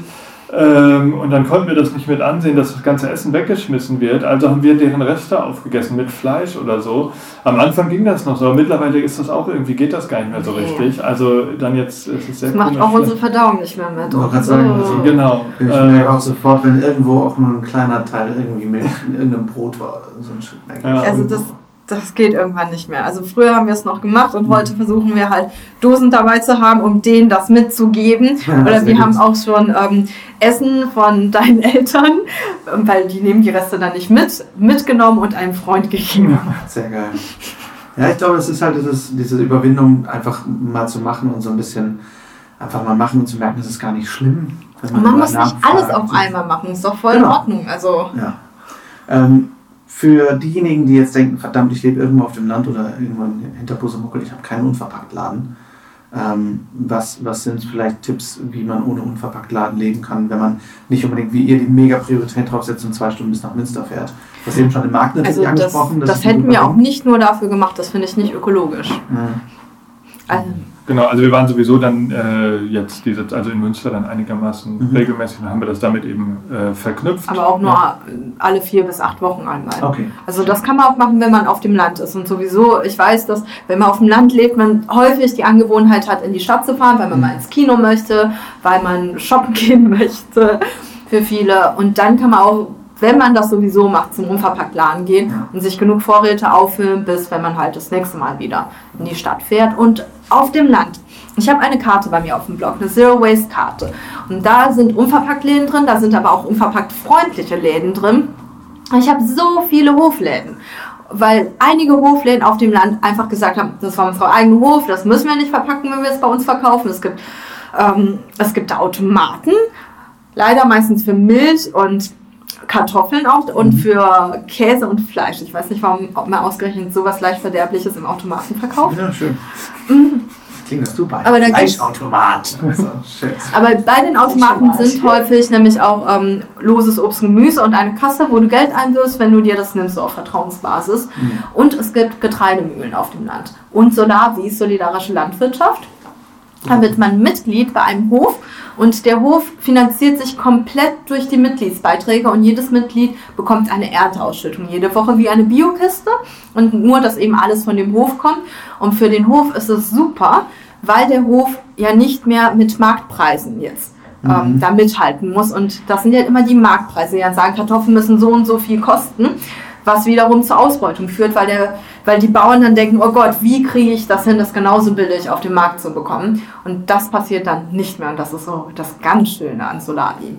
Ähm, und dann konnten wir das nicht mit ansehen, dass das ganze Essen weggeschmissen wird. Also haben wir deren Reste aufgegessen mit Fleisch oder so. Am Anfang ging das noch so, aber mittlerweile ist das auch irgendwie, geht das gar nicht mehr so Nee. richtig. Also dann jetzt ist es sehr Das macht auch unsere Verdauung nicht mehr mit. Ich wollte gerade sagen, also Oh. Genau. Ich Äh, merke auch sofort, wenn irgendwo auch nur ein kleiner Teil irgendwie Milch in irgendeinem Brot war, so ein Stück. Ja. Also das, das geht irgendwann nicht mehr. Also früher haben wir es noch gemacht und heute versuchen wir halt Dosen dabei zu haben, um denen das mitzugeben. Ja, Oder wir haben auch schon ähm, Essen von (laughs) deinen Eltern, ähm, weil die nehmen die Reste dann nicht mit, mitgenommen und einem Freund gegeben. Sehr geil. Ja, ich glaube, es ist halt dieses, diese Überwindung, einfach mal zu machen und so ein bisschen einfach mal machen und zu merken, es ist gar nicht schlimm. man mal muss nicht alles auf einmal machen, ist doch voll in Genau. Ordnung. Also Ja. Ähm, für diejenigen, die jetzt denken, verdammt, ich lebe irgendwo auf dem Land oder irgendwo hinter Busemuckel, ich habe keinen Unverpacktladen. Ähm, was, was sind vielleicht Tipps, wie man ohne Unverpacktladen leben kann, wenn man nicht unbedingt wie ihr die mega Priorität draufsetzt und zwei Stunden bis nach Münster fährt? Du hast eben schon den Markt natürlich Also das, angesprochen. das ein hätten wir auch nicht nur dafür gemacht, das finde ich nicht ökologisch. Ja. Also, Genau, also wir waren sowieso dann äh, jetzt diese, also in Münster dann einigermaßen Mhm. regelmäßig und haben wir das damit eben äh, verknüpft. aber auch nur Ja. alle vier bis acht Wochen einmal. Okay. Also das kann man auch machen, wenn man auf dem Land ist. Und sowieso, ich weiß, dass wenn man auf dem Land lebt, man häufig die Angewohnheit hat, in die Stadt zu fahren, weil man Mhm. mal ins Kino möchte, weil man shoppen (laughs) gehen möchte für viele. Und dann kann man auch, wenn man das sowieso macht, zum Unverpacktladen gehen Ja. und sich genug Vorräte auffüllen, bis wenn man halt das nächste Mal wieder in die Stadt fährt. Und auf dem Land. Ich habe eine Karte bei mir auf dem Blog, eine Zero Waste Karte. Und da sind Unverpacktläden drin, da sind aber auch unverpackt freundliche Läden drin. Ich habe so viele Hofläden, weil einige Hofläden auf dem Land einfach gesagt haben, das war unser eigener Hof, das müssen wir nicht verpacken, wenn wir es bei uns verkaufen. Es gibt, ähm, es gibt Automaten, leider meistens für Milch und Kartoffeln auch und für Käse und Fleisch. Ich weiß nicht, warum ob man ausgerechnet sowas leicht Verderbliches im Automaten verkauft. Ja, schön. Klingt das super. Aber dann gibt's- Fleischautomat. (laughs) So, schön. Aber bei den Automaten sind häufig nämlich auch ähm, loses Obst und Gemüse und eine Kasse, wo du Geld einwirfst, wenn du dir das nimmst, so auf Vertrauensbasis. Und es gibt Getreidemühlen auf dem Land. Und Solavi, solidarische Landwirtschaft. Da wird man Mitglied bei einem Hof und der Hof finanziert sich komplett durch die Mitgliedsbeiträge und jedes Mitglied bekommt eine Ernteausschüttung jede Woche wie eine Biokiste und nur, dass eben alles von dem Hof kommt. Und für den Hof ist es super, weil der Hof ja nicht mehr mit Marktpreisen jetzt ähm, da mithalten muss. Und das sind ja immer die Marktpreise, die dann sagen, Kartoffeln müssen so und so viel kosten, was wiederum zur Ausbeutung führt, weil, der, weil die Bauern dann denken, oh Gott, wie kriege ich das hin, das genauso billig auf dem Markt zu bekommen. Und das passiert dann nicht mehr. Und das ist so das ganz Schöne an Solari.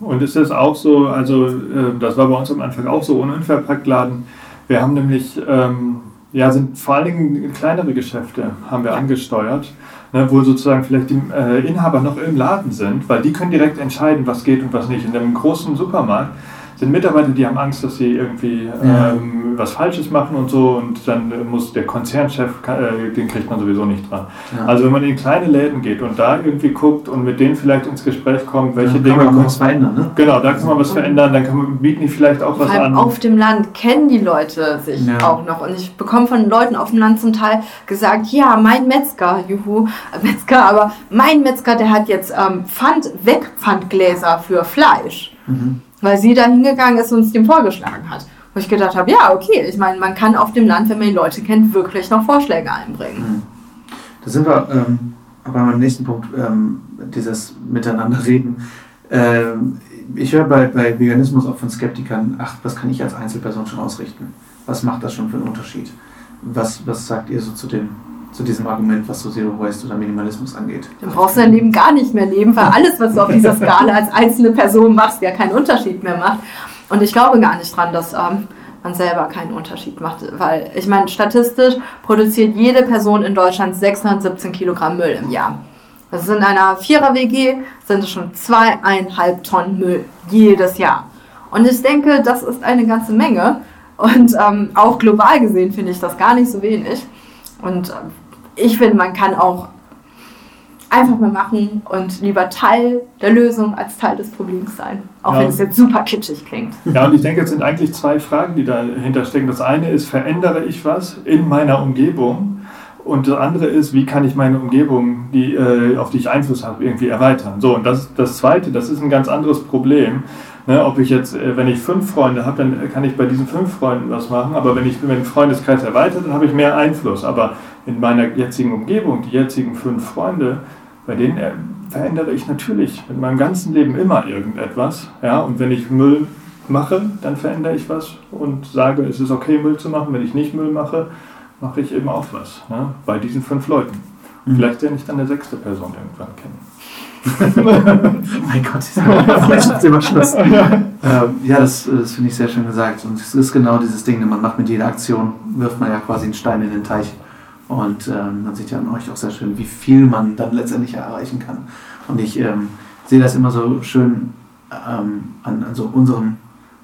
Und es ist auch so, also äh, das war bei uns am Anfang auch so ohne Unverpacktladen. Wir haben nämlich, ähm, ja, sind vor allen Dingen kleinere Geschäfte haben wir angesteuert, ne, wo sozusagen vielleicht die äh, Inhaber noch im Laden sind, weil die können direkt entscheiden, was geht und was nicht. In einem großen Supermarkt sind Mitarbeiter, die haben Angst, dass sie irgendwie Ja. ähm, was Falsches machen und so und dann muss der Konzernchef, äh, den kriegt man sowieso nicht dran. Ja. Also wenn man in kleine Läden geht und da irgendwie guckt und mit denen vielleicht ins Gespräch kommt, welche Dann Dinge kann man kommen- was verändern, ne? Genau, da kann man was verändern, dann kann man, bieten die vielleicht auch was an. auf dem Land kennen die Leute sich Ja. auch noch. Und ich bekomme von Leuten auf dem Land zum Teil gesagt, ja, mein Metzger, juhu, äh, Metzger, aber mein Metzger, der hat jetzt ähm, Pfand, Wegpfandgläser für Fleisch. Mhm. Weil sie da hingegangen ist und es dem vorgeschlagen hat. Wo ich gedacht habe, ja, okay, ich meine, man kann auf dem Land, wenn man die Leute kennt, wirklich noch Vorschläge einbringen. Da sind wir ähm, bei meinem nächsten Punkt, ähm, dieses Miteinanderreden. Ähm, ich höre bei, bei Veganismus auch von Skeptikern, ach, was kann ich als Einzelperson schon ausrichten? Was macht das schon für einen Unterschied? Was, was sagt ihr so zu, dem, zu diesem Argument, was so Zero Waste oder Minimalismus angeht? Dann brauchst du dein Leben gar nicht mehr leben, weil alles, was du auf dieser (laughs) Skala als einzelne Person machst, ja keinen Unterschied mehr macht. Und ich glaube gar nicht dran, dass ähm, man selber keinen Unterschied macht. Weil ich meine, statistisch produziert jede Person in Deutschland 617 Kilogramm Müll im Jahr. Das ist in einer Vierer-WG sind es schon zweieinhalb Tonnen Müll jedes Jahr. Und ich denke, das ist eine ganze Menge. Und ähm, auch global gesehen finde ich das gar nicht so wenig. Und ähm, ich finde, man kann auch einfach mal machen und lieber Teil der Lösung als Teil des Problems sein. Auch Ja. wenn es jetzt super kitschig klingt. Ja, und ich denke, es sind eigentlich zwei Fragen, die dahinter stecken. Das eine ist, verändere ich was in meiner Umgebung? und das andere ist, wie kann ich meine Umgebung, die, äh, auf die ich Einfluss habe, irgendwie erweitern. So, und das, das Zweite, das ist ein ganz anderes Problem. Ne, ob ich jetzt, äh, wenn ich fünf Freunde habe, dann kann ich bei diesen fünf Freunden was machen, aber wenn ich meinen Freundeskreis erweitere, dann habe ich mehr Einfluss. Aber in meiner jetzigen Umgebung, die jetzigen fünf Freunde, bei denen äh, verändere ich natürlich mit meinem ganzen Leben immer irgendetwas. Ja? Und wenn ich Müll mache, dann verändere ich was und sage, es ist okay, Müll zu machen. Wenn ich nicht Müll mache, mache ich eben auch was. Ne? Bei diesen fünf Leuten. Mhm. Vielleicht lerne ich dann eine sechste Person irgendwann kennen. (laughs) mein Gott, ist immer Schluss. (laughs) ähm, ja, das, das finde ich sehr schön gesagt. Und es ist genau dieses Ding, man macht mit jeder Aktion, wirft man ja quasi einen Stein in den Teich. Und ähm, man sieht ja an euch auch sehr schön, wie viel man dann letztendlich erreichen kann. Und ich ähm, sehe das immer so schön ähm, an, an so unserem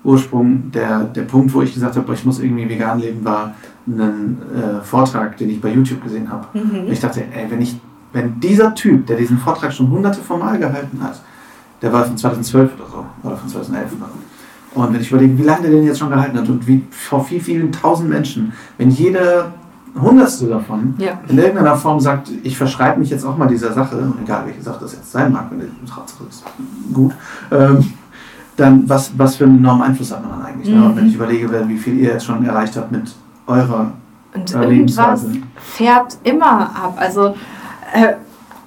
Ursprung. Der, der Punkt, wo ich gesagt habe, ich muss irgendwie vegan leben, war einen äh, Vortrag, den ich bei YouTube gesehen habe. Mhm. Ich dachte, ey, wenn, ich, wenn dieser Typ, der diesen Vortrag schon hunderte von Mal gehalten hat, der war von 2012 oder so, oder von 2011 oder so. Und wenn ich überlege, wie lange der den jetzt schon gehalten hat und wie vor wie vielen tausend Menschen, wenn jeder Hundertste davon ja. in irgendeiner Form sagt, ich verschreibe mich jetzt auch mal dieser Sache, egal welche Sache das jetzt sein mag, wenn der Tatsache ist gut, ähm, dann was, was für einen enormen Einfluss hat man dann eigentlich? Ne? Mhm. Ne? Wenn ich überlege, wie viel ihr jetzt schon erreicht habt mit eurer Und irgendwas färbt immer ab. Also äh,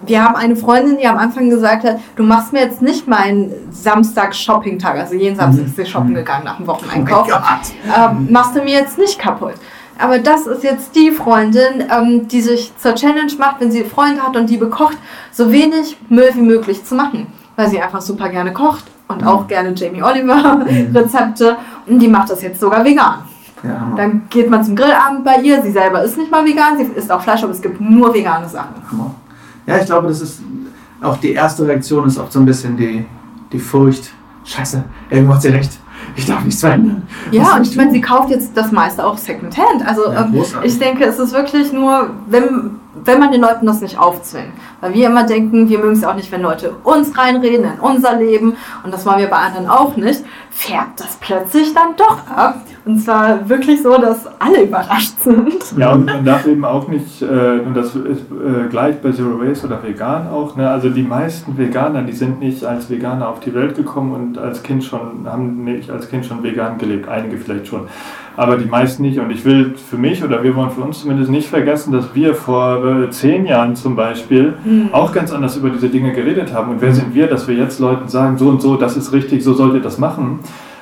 wir haben eine Freundin, die am Anfang gesagt hat, du machst mir jetzt nicht meinen Samstag-Shopping-Tag, also jeden Samstag mhm. ist sie shoppen mhm. gegangen nach dem Wocheneinkauf, oh ähm, machst du mir jetzt nicht kaputt. Aber das ist jetzt die Freundin, ähm, die sich zur Challenge macht, wenn sie Freunde hat und die bekocht, so wenig Müll wie möglich zu machen. Weil sie einfach super gerne kocht und mhm. auch gerne Jamie Oliver mhm. Rezepte. Und die macht das jetzt sogar vegan. Ja. Dann geht man zum Grillabend bei ihr. Sie selber ist nicht mal vegan, sie isst auch Fleisch, aber es gibt nur vegane Sachen. Ja, ich glaube, das ist auch die erste Reaktion ist oft so ein bisschen die, die Furcht. Scheiße, irgendwo hat sie recht. Ich darf nichts verändern. Ja, und ich meine, sie kauft jetzt das meiste auch Secondhand. Also ja, ähm, ich denke, es ist wirklich nur, wenn wenn man den Leuten das nicht aufzwingt. Weil wir immer denken, wir mögen es auch nicht, wenn Leute uns reinreden in unser Leben und das wollen wir bei anderen auch nicht, färbt das plötzlich dann doch ab. Und zwar wirklich so, dass alle überrascht sind. Ja, und man darf eben auch nicht, äh, und das ist äh, gleich bei Zero Waste oder vegan auch, ne? also die meisten Veganer, die sind nicht als Veganer auf die Welt gekommen und als Kind schon, haben nicht als Kind schon vegan gelebt, einige vielleicht schon aber die meisten nicht. Und ich will für mich oder wir wollen für uns zumindest nicht vergessen, dass wir vor äh, zehn Jahren zum Beispiel mhm. auch ganz anders über diese Dinge geredet haben. Und wer sind wir, dass wir jetzt Leuten sagen, so und so, das ist richtig, so solltet ihr das machen.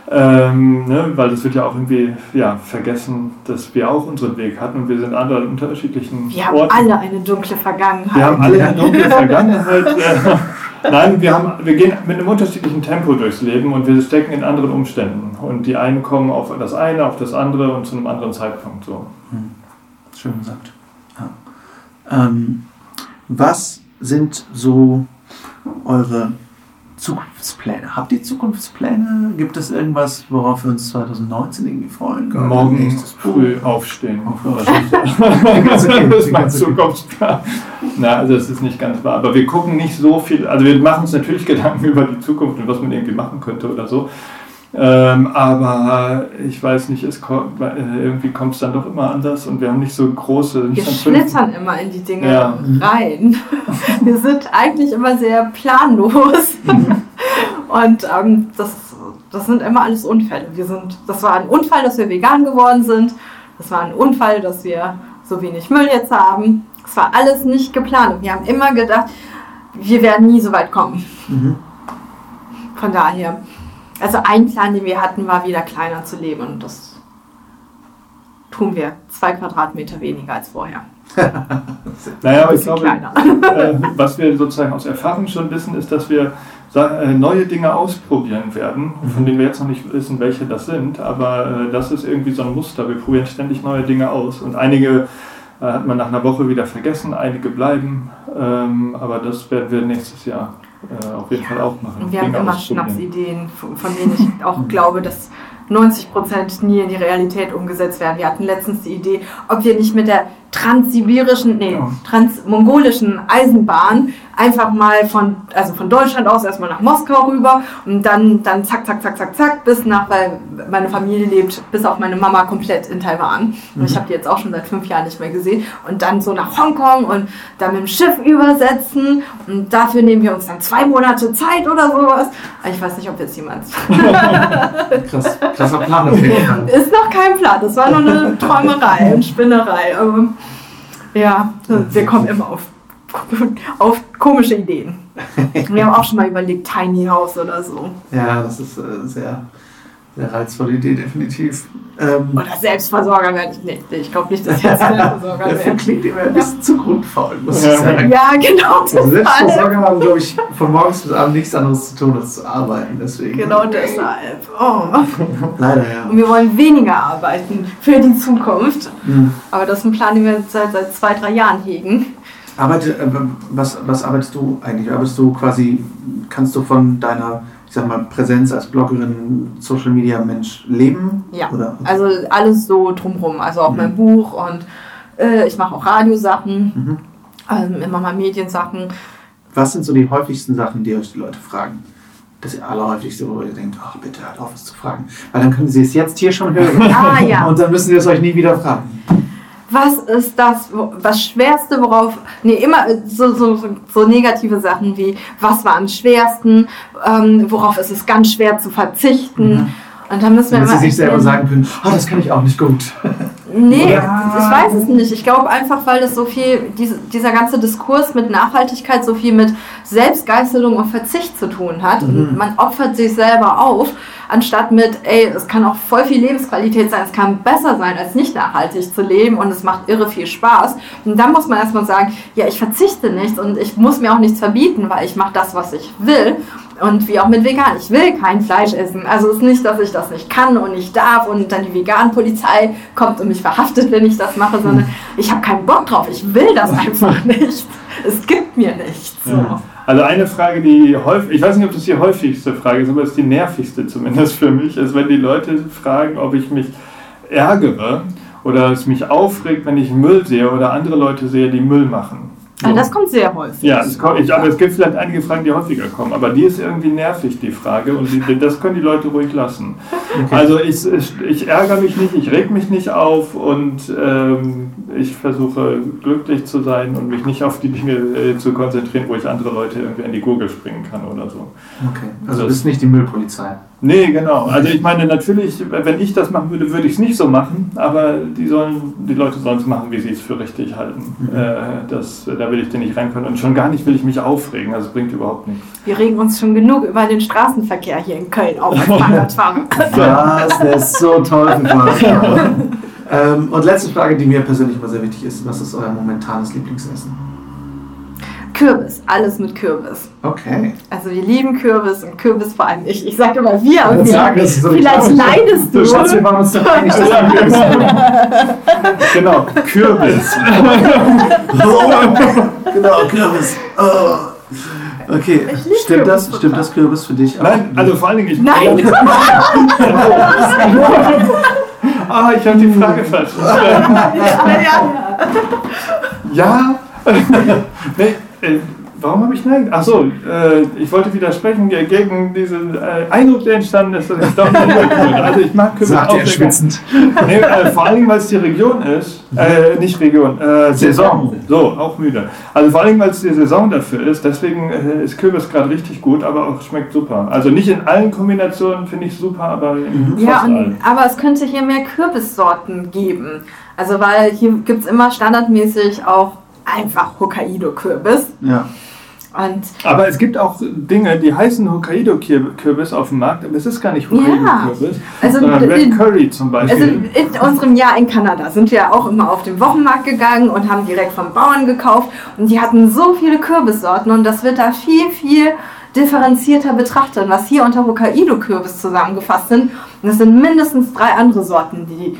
Ähm, ne, weil das wird ja auch irgendwie ja, vergessen, dass wir auch unseren Weg hatten und wir sind alle an unterschiedlichen Wir haben alle eine dunkle Vergangenheit. Wir haben alle eine dunkle Vergangenheit. äh, (laughs) nein, wir, haben, wir gehen mit einem unterschiedlichen Tempo durchs Leben und wir stecken in anderen Umständen. Und die einen kommen auf das eine, auf das andere und zu einem anderen Zeitpunkt. So. Hm. Schön gesagt. Ja. Ähm, was sind so eure Zukunftspläne. Habt ihr Zukunftspläne? Gibt es irgendwas, worauf wir uns 2019 irgendwie freuen können? Morgen früh aufstehen. (laughs) das ist mein (laughs) Zukunftsplan. Na, also das ist nicht ganz wahr. Aber wir gucken nicht so viel, also wir machen uns natürlich Gedanken (laughs) über die Zukunft und was man irgendwie machen könnte oder so. Ähm, aber ich weiß nicht, es kommt, äh, irgendwie kommt es dann doch immer anders und wir haben nicht so große. Nicht wir schlittern immer in die Dinge ja. rein. (laughs) wir sind eigentlich immer sehr planlos. (laughs) und ähm, das, das sind immer alles Unfälle. Wir sind, das war ein Unfall, dass wir vegan geworden sind. Das war ein Unfall, dass wir so wenig Müll jetzt haben. Das war alles nicht geplant. Wir haben immer gedacht, wir werden nie so weit kommen. Mhm. Von daher also ein Plan, den wir hatten, war wieder kleiner zu leben und das tun wir. Zwei Quadratmeter weniger als vorher. (laughs) naja, aber ich glaube, äh, was wir sozusagen aus Erfahrung schon wissen, ist, dass wir äh, neue Dinge ausprobieren werden, von denen wir jetzt noch nicht wissen, welche das sind, aber äh, das ist irgendwie so ein Muster. Wir probieren ständig neue Dinge aus und einige äh, hat man nach einer Woche wieder vergessen, einige bleiben, ähm, aber das werden wir nächstes Jahr äh, auf jeden Fall auch machen. Und wir haben immer Schnapsideen, von denen ich auch (laughs) glaube, dass 90 Prozent nie in die Realität umgesetzt werden. Wir hatten letztens die Idee, ob wir nicht mit der transsibirischen, nee, transmongolischen Eisenbahn einfach mal von, also von Deutschland aus erstmal nach Moskau rüber und dann, dann zack, zack, zack, zack, zack, bis nach, weil meine Familie lebt, bis auf meine Mama komplett in Taiwan. Und ich habe die jetzt auch schon seit fünf Jahren nicht mehr gesehen. Und dann so nach Hongkong und dann mit dem Schiff übersetzen. Und dafür nehmen wir uns dann zwei Monate Zeit oder sowas. Ich weiß nicht, ob jetzt jemand. (laughs) Krass, (laughs) krasser Plan auf jeden Fall. Ist noch kein Plan. Das war nur eine Träumerei und Spinnerei. Aber ja, wir kommen immer auf, auf komische Ideen. Wir haben auch schon mal überlegt, Tiny House oder so. Ja, das ist äh, sehr, sehr reizvolle Idee, definitiv. Ähm, Oder Selbstversorger werde ich nicht. Ich glaube nicht, dass ich als (laughs) Selbstversorger werde. klingt immer ein bisschen zu grundfaul, muss Ja. ich sagen. Ja, genau. Also Das Selbstversorger haben, glaube ich, von morgens bis abends nichts anderes zu tun, als zu arbeiten. Deswegen. Genau deshalb. Oh. Leider, ja. Und wir wollen weniger arbeiten für die Zukunft. Hm. Aber das ist ein Plan, den wir seit, seit zwei, drei Jahren hegen. Arbeite, äh, was, was arbeitest du eigentlich? Arbeitest du quasi, kannst du von deiner, ich sag mal, Präsenz als Bloggerin, Social Media Mensch leben? Ja. Oder? Also alles so drumrum. Also auch Mhm. mein Buch und äh, ich mache auch Radiosachen, Mhm. ähm, immer mal Mediensachen. Was sind so die häufigsten Sachen, die euch die Leute fragen? Das allerhäufigste, wo ihr denkt, ach bitte hört auf, es zu fragen. Weil dann können sie es jetzt hier schon hören. Ah ja. (laughs) Und dann müssen sie es euch nie wieder fragen. Was ist das, was Schwerste, worauf, nee, immer äh, so, so, so- negative Sachen wie, was war am schwersten, ähm, worauf ist es ganz schwer zu verzichten. Mhm. Und dann müssen wir Damit immer sie sich selber sagen können, ah, das kann ich auch nicht gut. Nee, Oder? ich weiß es nicht. Ich glaube einfach, weil das so viel, diese, dieser ganze Diskurs mit Nachhaltigkeit so viel mit Selbstgeißelung und Verzicht zu tun hat. Mhm. man opfert sich selber auf, anstatt mit, ey, es kann auch voll viel Lebensqualität sein, es kann besser sein, als nicht nachhaltig zu leben und es macht irre viel Spaß. Und dann muss man erstmal sagen, ja, ich verzichte nicht und ich muss mir auch nichts verbieten, weil ich mache das, was ich will. Und wie auch mit vegan, ich will kein Fleisch essen. Also es ist nicht, dass ich das nicht kann und nicht darf und dann die Vegan-Polizei kommt und mich verhaftet, wenn ich das mache, sondern ich habe keinen Bock drauf. Ich will das (laughs) einfach nicht. Es gibt mir nichts. So. Ja. Also eine Frage, die häufig, ich weiß nicht, ob das die häufigste Frage ist, aber es ist die nervigste zumindest für mich, ist, wenn die Leute fragen, ob ich mich ärgere oder es mich aufregt, wenn ich Müll sehe oder andere Leute sehe, die Müll machen. Aber das kommt sehr häufig. Ja, es kommt, ich, aber es gibt vielleicht einige Fragen, die häufiger kommen, aber die ist irgendwie nervig, die Frage, und die, das können die Leute ruhig lassen. Also ich, ich, ich ärgere mich nicht, ich reg mich nicht auf und ähm, ich versuche glücklich zu sein und mich nicht auf die Dinge äh, zu konzentrieren, wo ich andere Leute irgendwie in die Gurgel springen kann oder so. Okay. Also du bist nicht die Müllpolizei. Nee, genau. Also ich meine, natürlich, wenn ich das machen würde, würde ich es nicht so machen, aber die, sollen, die Leute sollen es machen, wie sie es für richtig halten. Mhm. Äh, das, da will ich dir nicht reinkommen und schon gar nicht will ich mich aufregen, also es bringt überhaupt nichts. Wir regen uns schon genug über den Straßenverkehr hier in Köln auf als Fahrradfahrer. Das, (laughs) der ist so toll für Fahrradfahrer. (laughs) ähm, Und letzte Frage, die mir persönlich immer sehr wichtig ist. Was ist euer momentanes Lieblingsessen? Kürbis, alles mit Kürbis. Okay. Also wir lieben Kürbis und Kürbis vor allem ich. Ich sage immer wir. und Das wir. das so Vielleicht leidest du. Du Schatz, wir waren uns doch einig, dass wir Kürbis Genau, Kürbis. (laughs) Genau, Kürbis. Oh. Okay, stimmt das? Kürbis Stimmt das Kürbis für dich auch? Nein, also vor allen Dingen, ich. Nein. (laughs) Ah, ich habe die Frage falsch verstanden. (laughs) ja, Ja. nee, äh, warum habe ich Nein? Achso, äh, ich wollte widersprechen gegen diesen äh, Eindruck, der entstanden ist, dass ich doch nicht. Also ich mag Kürbis Sagt auch er schwitzend. Nee, äh, vor Dingen, weil es die Region ist. Äh, nicht Region, äh, Saison. So, auch müde. Also vor Dingen, weil es die Saison dafür ist. Deswegen äh, ist Kürbis gerade richtig gut, aber auch schmeckt super. Also nicht in allen Kombinationen finde ich super, aber in Ja, fast und, aber es könnte hier mehr Kürbissorten geben. Also weil hier gibt es immer standardmäßig auch einfach Hokkaido-Kürbis. Ja. Und Aber es gibt auch Dinge, die heißen Hokkaido-Kürbis auf dem Markt, aber es ist gar nicht Hokkaido-Kürbis, Also, sondern Red Curry zum also Beispiel. in unserem Jahr in Kanada sind wir auch immer auf den Wochenmarkt gegangen und haben direkt vom Bauern gekauft. Und die hatten so viele Kürbissorten und das wird da viel, viel differenzierter betrachtet, was hier unter Hokkaido-Kürbis zusammengefasst sind. Und es sind mindestens drei andere Sorten, die,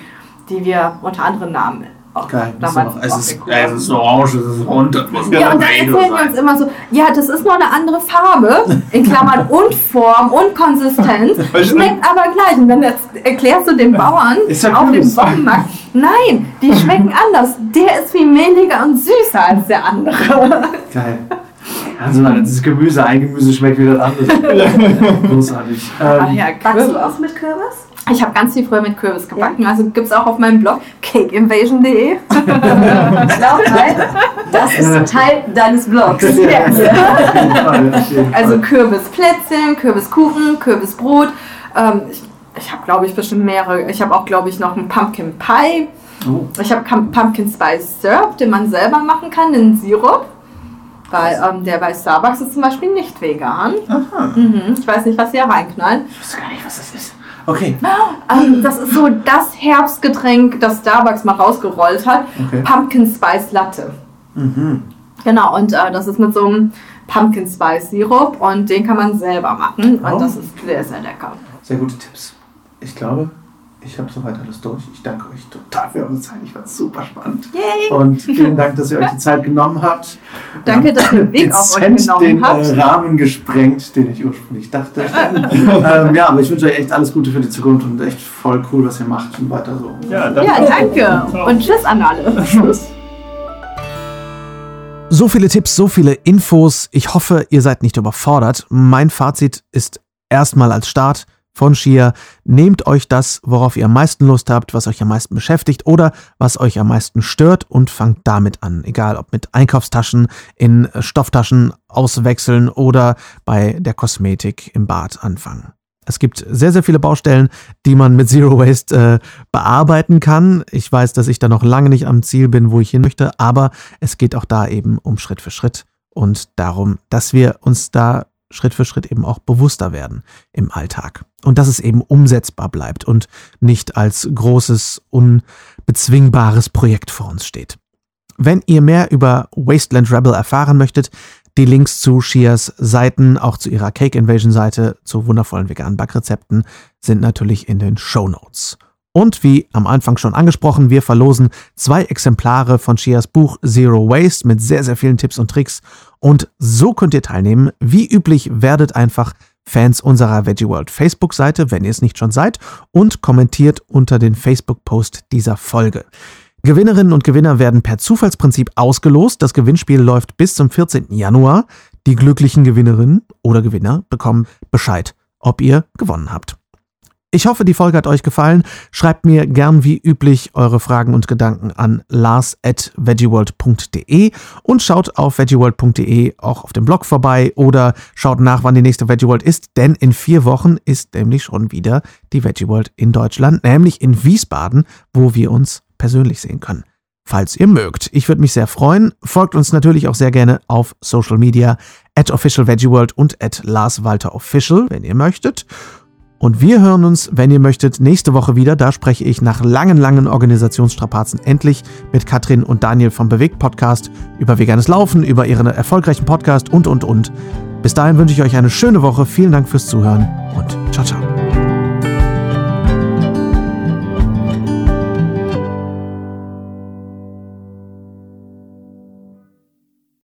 die wir unter anderen Namen auch Geil. Damals es, auch ist, cool. es ist orange, es ist rund, das muss Ja, und dann erzählen wir uns immer so, ja, das ist nur eine andere Farbe, in Klammern (laughs) und Form und Konsistenz, schmeckt aber gleich. Und dann erklärst du dem Bauern auf dem. Wochenmarkt, nein, die (laughs) schmecken anders. Der ist viel mehliger und süßer als der andere. Geil. Also, das ist Gemüse, ein Gemüse schmeckt wieder das andere. (laughs) Großartig. Ach Ähm, ja, Backst du auch mit Kürbis? Ich habe ganz viel früher mit Kürbis gebacken, also gibt es auch auf meinem Blog cakeinvasion.de. Ich glaube, nein. Das ist Teil deines Blogs. jeden Also. Kürbisplätzchen, Kürbiskuchen, Kürbisbrot. Ähm, ich ich habe, glaube ich, bestimmt mehrere. Ich habe auch, glaube ich, noch einen Pumpkin Pie. Oh. Ich habe Pumpkin Spice Syrup, den man selber machen kann, den Sirup. Weil ähm, der bei Starbucks ist zum Beispiel nicht vegan. Aha. Mhm. Ich weiß nicht, was sie da reinknallen. Ich weiß gar nicht, was das ist. Okay. Ähm, das ist so das Herbstgetränk, das Starbucks mal rausgerollt hat. Okay. Pumpkin Spice Latte. Mhm. Genau, und äh, das ist mit so einem Pumpkin Spice Sirup und den kann man selber machen. Und Oh. das ist sehr, sehr lecker. Sehr gute Tipps. Ich glaube, ich habe soweit alles durch. Ich danke euch total für eure Zeit. Ich fand es super spannend. Yay! Und vielen Dank, dass ihr euch die Zeit genommen habt. Danke, dass ihr den Weg auf euch genommen den habt. Äh, Rahmen gesprengt, den ich ursprünglich dachte. (laughs) ähm, ja, aber ich wünsche euch echt alles Gute für die Zukunft und echt voll cool, was ihr macht und weiter so. Ja, danke. Ja, danke. Und tschüss an alle. (laughs) Tschüss. So viele Tipps, so viele Infos. Ich hoffe, ihr seid nicht überfordert. Mein Fazit ist erstmal als Start von Shia. Nehmt euch das, worauf ihr am meisten Lust habt, was euch am meisten beschäftigt oder was euch am meisten stört und fangt damit an. Egal ob mit Einkaufstaschen in Stofftaschen auswechseln oder bei der Kosmetik im Bad anfangen. Es gibt sehr, sehr viele Baustellen, die man mit Zero Waste äh, bearbeiten kann. Ich weiß, dass ich da noch lange nicht am Ziel bin, wo ich hin möchte, aber es geht auch da eben um Schritt für Schritt und darum, dass wir uns da Schritt für Schritt eben auch bewusster werden im Alltag. Und dass es eben umsetzbar bleibt und nicht als großes, unbezwingbares Projekt vor uns steht. Wenn ihr mehr über Wasteland Rebel erfahren möchtet, die Links zu Shias Seiten, auch zu ihrer Cake Invasion Seite, zu wundervollen veganen Backrezepten, sind natürlich in den Show Notes. Und wie am Anfang schon angesprochen, wir verlosen zwei Exemplare von Shias Buch Zero Waste mit sehr, sehr vielen Tipps und Tricks. Und so könnt ihr teilnehmen. Wie üblich werdet einfach Fans unserer Veggie World Facebook-Seite, wenn ihr es nicht schon seid, und kommentiert unter den Facebook-Post dieser Folge. Gewinnerinnen und Gewinner werden per Zufallsprinzip ausgelost. Das Gewinnspiel läuft bis zum 14. Januar. Die glücklichen Gewinnerinnen oder Gewinner bekommen Bescheid, ob ihr gewonnen habt. Ich hoffe, die Folge hat euch gefallen. Schreibt mir gern wie üblich eure Fragen und Gedanken an lars.veggieworld.de und schaut auf veggieworld.de auch auf dem Blog vorbei oder schaut nach, wann die nächste Veggie World ist, denn in vier Wochen ist nämlich schon wieder die Veggie World in Deutschland, nämlich in Wiesbaden, wo wir uns persönlich sehen können. Falls ihr mögt. Ich würde mich sehr freuen. Folgt uns natürlich auch sehr gerne auf Social Media at officialveggieworld und at larswalterofficial, wenn ihr möchtet. Und wir hören uns, wenn ihr möchtet, nächste Woche wieder. Da spreche ich nach langen, langen Organisationsstrapazen endlich mit Katrin und Daniel vom Bewegt Podcast über veganes Laufen, über ihren erfolgreichen Podcast und, und, und. Bis dahin wünsche ich euch eine schöne Woche. Vielen Dank fürs Zuhören und ciao, ciao.